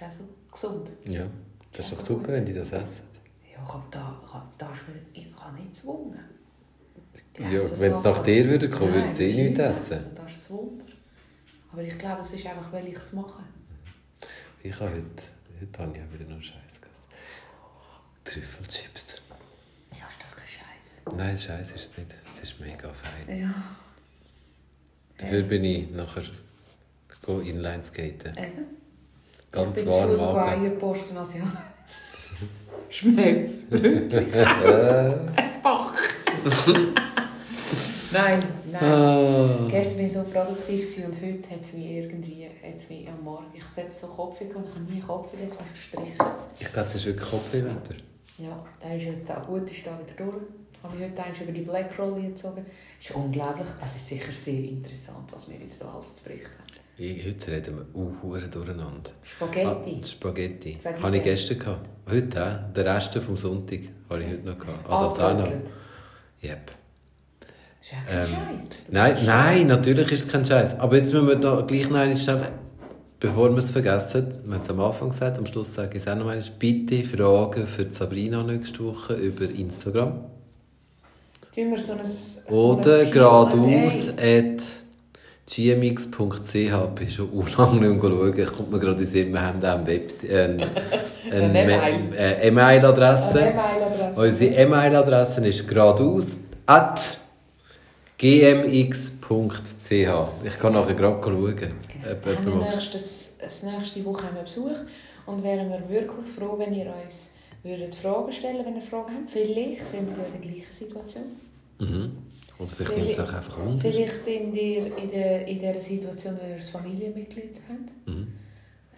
Speaker 2: Das ist auch so gesund.
Speaker 1: Ja. Das ist doch super, wenn die das essen.
Speaker 2: Ja, ich, da, da ich kann nicht zwungen.
Speaker 1: Ja, wenn es nach dir würde kommen, würde sie eh nichts essen.
Speaker 2: Das ist ein Wunder. Aber ich glaube, es ist einfach, weil ich es mache.
Speaker 1: Ich habe heute, heute habe ich auch wieder nur Scheiß gegessen. Trüffelchips.
Speaker 2: Ja, ist doch kein Scheiß.
Speaker 1: Nein, Scheiß ist es nicht. Es ist mega fein.
Speaker 2: Ja.
Speaker 1: Dafür bin ich nachher go inline skaten.
Speaker 2: Eben.
Speaker 1: Ganz
Speaker 2: ich bin
Speaker 1: warm
Speaker 2: zu Fuß
Speaker 1: Magen.
Speaker 2: Eierposten, also ja. Schmeckt's? Wirklich?
Speaker 1: Äh,
Speaker 2: Bach. nein, nein.
Speaker 1: ah.
Speaker 2: Gestern war ich so produktiv und heute hat es mich irgendwie hat's mich am Morgen. Ich habe so Kopfweh und ich habe nie Kopfweh, jetzt ich gestrichen.
Speaker 1: Ich glaube, es ist wirklich Kopfwehwetter.
Speaker 2: Ja, da ist jetzt auch gut, ist da wieder durch. Habe ich heute eins über die Black Roll gezogen. Ist unglaublich. Es ist sicher sehr interessant, was wir jetzt da alles zu berichten haben.
Speaker 1: Heute reden wir hure durcheinander.
Speaker 2: Spaghetti.
Speaker 1: Ah, Spaghetti. Habe ich gestern gehabt. Heute auch. Der Rest vom Sonntag habe ich heute noch gehabt. Ah, das auch noch. Yep.
Speaker 2: Das ist ja kein
Speaker 1: Ähm,
Speaker 2: Scheiß.
Speaker 1: Nein, nein, natürlich ist es kein Scheiß. Aber jetzt müssen wir da gleich noch einmal schnell, bevor wir es vergessen, wir haben es am Anfang gesagt, am Schluss sage ich es auch noch einmal, bitte Fragen für Sabrina nächste Woche über Instagram.
Speaker 2: Tun wir so ein, so
Speaker 1: Oder geradeaus at gmx.ch. Ich bin schon lange nicht mehr schauen. Ich komme mir gerade in den Sinn, wir haben auch eine, Webs äh, eine, eine,
Speaker 2: Eine
Speaker 1: Ma- E-Mail-Adresse. Unsere E-Mail-Adresse ist geradeaus at gmx.ch. Ich kann nachher gerade schauen. ob
Speaker 2: Wir
Speaker 1: jemand
Speaker 2: haben
Speaker 1: macht.
Speaker 2: nächstes, das nächste Woche haben wir Besuch und wären wir wirklich froh, wenn ihr uns würdet Fragen stellen wenn ihr Fragen habt. Vielleicht sind ihr in der gleichen Situation.
Speaker 1: Mhm. Oder vielleicht nimmt es auch einfach.
Speaker 2: Vielleicht sind ihr in, der, in dieser Situation, wo ihr ein Familienmitglied habt.
Speaker 1: Mhm.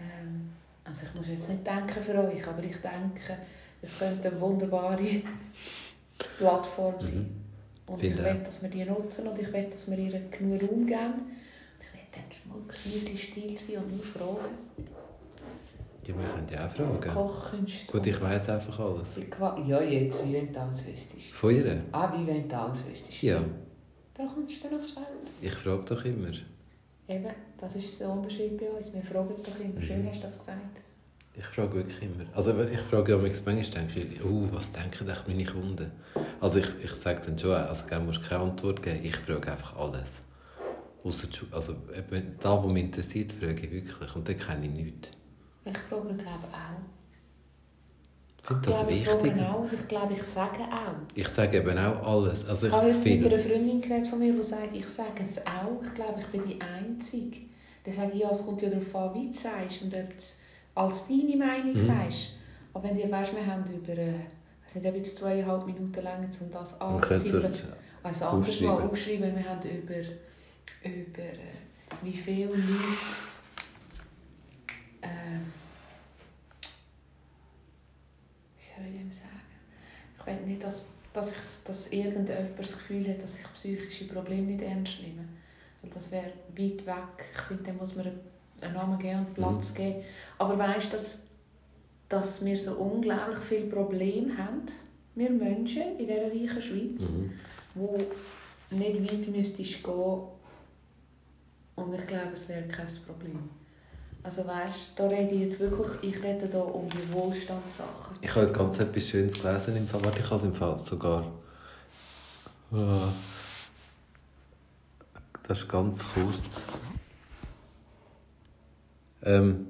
Speaker 2: Ähm, also ich muss jetzt nicht denken für euch, aber ich denke, es könnte eine wunderbare Plattform sein. Und ich will,
Speaker 1: auch.
Speaker 2: dass wir die nutzen und ich will, dass wir ihr genug Raum geben. Ich will dann schmuckschnürte Stil sein und nur fragen.
Speaker 1: Ja, wir können ja auch fragen.
Speaker 2: Kochkünste.
Speaker 1: Gut, ich weiss einfach alles.
Speaker 2: Ja, jetzt, wie wenn du wüsstest.
Speaker 1: Von ihr?
Speaker 2: Ah, wie wenn du alles wüsstest.
Speaker 1: Ja.
Speaker 2: Da kommst du dann aufs Feld.
Speaker 1: Ich frage doch immer.
Speaker 2: Eben, das ist der Unterschied bei uns. Wir fragen doch immer. Schön
Speaker 1: Mhm.
Speaker 2: hast du das gesagt.
Speaker 1: Ich frage wirklich immer. Also ich frage ja manchmal, denke ich, uh, was denken echt meine Kunden? Also ich, ich sage dann schon, also du musst keine Antwort geben, ich frage einfach alles. Ausser also da, wo mich interessiert, frage ich wirklich und dann kenne ich nichts.
Speaker 2: Ich frage, glaube auch.
Speaker 1: Ich finde das
Speaker 2: ich glaube, ich
Speaker 1: wichtig.
Speaker 2: auch und ich glaube, ich sage auch.
Speaker 1: Ich sage eben auch alles. Also
Speaker 2: Ich habe
Speaker 1: ich
Speaker 2: mit einer Freundin geredet von mir, die sagt, ich sage es auch. Ich glaube, ich bin die Einzige. Dann sage ich, ja, es kommt ja darauf an, wie du es sagst und ob du es als deine Meinung
Speaker 1: Mhm.
Speaker 2: sagst. Aber wenn du weißt, wir haben über, ich weiß nicht, ob jetzt zweieinhalb Minuten lang, um das anzutippen.
Speaker 1: es
Speaker 2: Also anders
Speaker 1: aufschreiben.
Speaker 2: mal aufschreiben, wir haben über, über äh, wie viele Leute wie soll ich dem sagen? Ich will nicht, dass, dass, ich, dass irgendjemand das Gefühl hat, dass ich psychische Probleme nicht ernst nehme. Weil das wäre weit weg. Ich finde, da muss man einen Namen geben und Platz
Speaker 1: Mhm.
Speaker 2: geben. Aber weißt du, dass, dass wir so unglaublich viele Probleme haben, wir Menschen in dieser reichen Schweiz,
Speaker 1: mhm.
Speaker 2: wo nicht weit müsstest gehen und ich glaube, es wäre kein Problem. Also weißt, da rede ich jetzt wirklich, ich rede da um die Wohlstandssachen.
Speaker 1: ich habe ganz etwas Schönes gelesen im Fall. Warte, ich habe es im Fall sogar. Ah. Das ist ganz kurz. Ähm,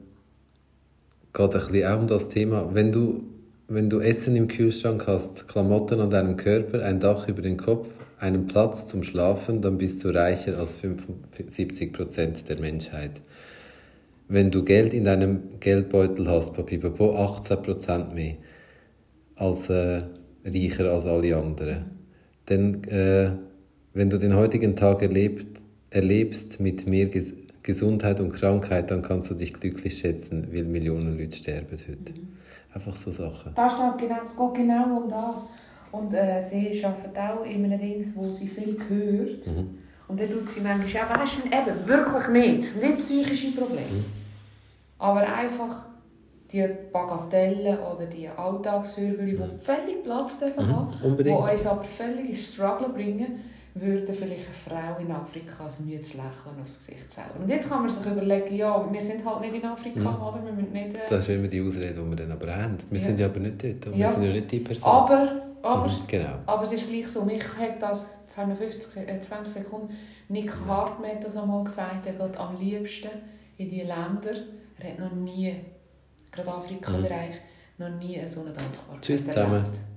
Speaker 1: geht ein bisschen auch um das Thema. Wenn du, wenn du Essen im Kühlschrank hast, Klamotten an deinem Körper, ein Dach über den Kopf, einen Platz zum Schlafen, dann bist du reicher als 75% der Menschheit. Wenn du Geld in deinem Geldbeutel hast, Papipapo, 18% mehr als äh, reicher als alle anderen. Denn äh, wenn du den heutigen Tag erlebt, erlebst mit mehr Ges Gesundheit und Krankheit, dann kannst du dich glücklich schätzen, weil Millionen Leute sterben heute. Einfach so Sachen.
Speaker 2: Da steht genau, es geht genau um das. Und äh, sie arbeitet auch in einem Dings, wo sie viel hört.
Speaker 1: Mhm.
Speaker 2: Und dann tut sie manchmal auch, weißt du, eben, wirklich nicht. Nicht psychische Probleme.
Speaker 1: Mhm.
Speaker 2: Aber einfach die Bagatellen oder die Alltagssürgel, die völlig Platz dürfen haben,
Speaker 1: Mhm. Unbedingt.
Speaker 2: die uns aber völlig ins Struggle bringen, würde vielleicht eine Frau in Afrika ein müdes Lächeln aufs Gesicht zaubern. Und jetzt kann man sich überlegen, ja, wir sind halt nicht in Afrika,
Speaker 1: Mhm.
Speaker 2: oder? Wir müssen nicht... Äh,
Speaker 1: Das ist immer die Ausrede, die wir dann aber haben. Wir
Speaker 2: Ja.
Speaker 1: sind ja aber nicht dort. und
Speaker 2: Ja.
Speaker 1: Wir sind ja nicht die Person.
Speaker 2: aber, aber,
Speaker 1: Mhm, Genau.
Speaker 2: aber es ist gleich so, mich hat das, jetzt haben wir 50, äh, 20 Sekunden, Nick Hartmann hat das einmal gesagt, er geht am liebsten in die Länder, er hat noch nie, gerade Afrika-Bereich, noch nie so eine Dankbarkeit
Speaker 1: Tschüss zusammen.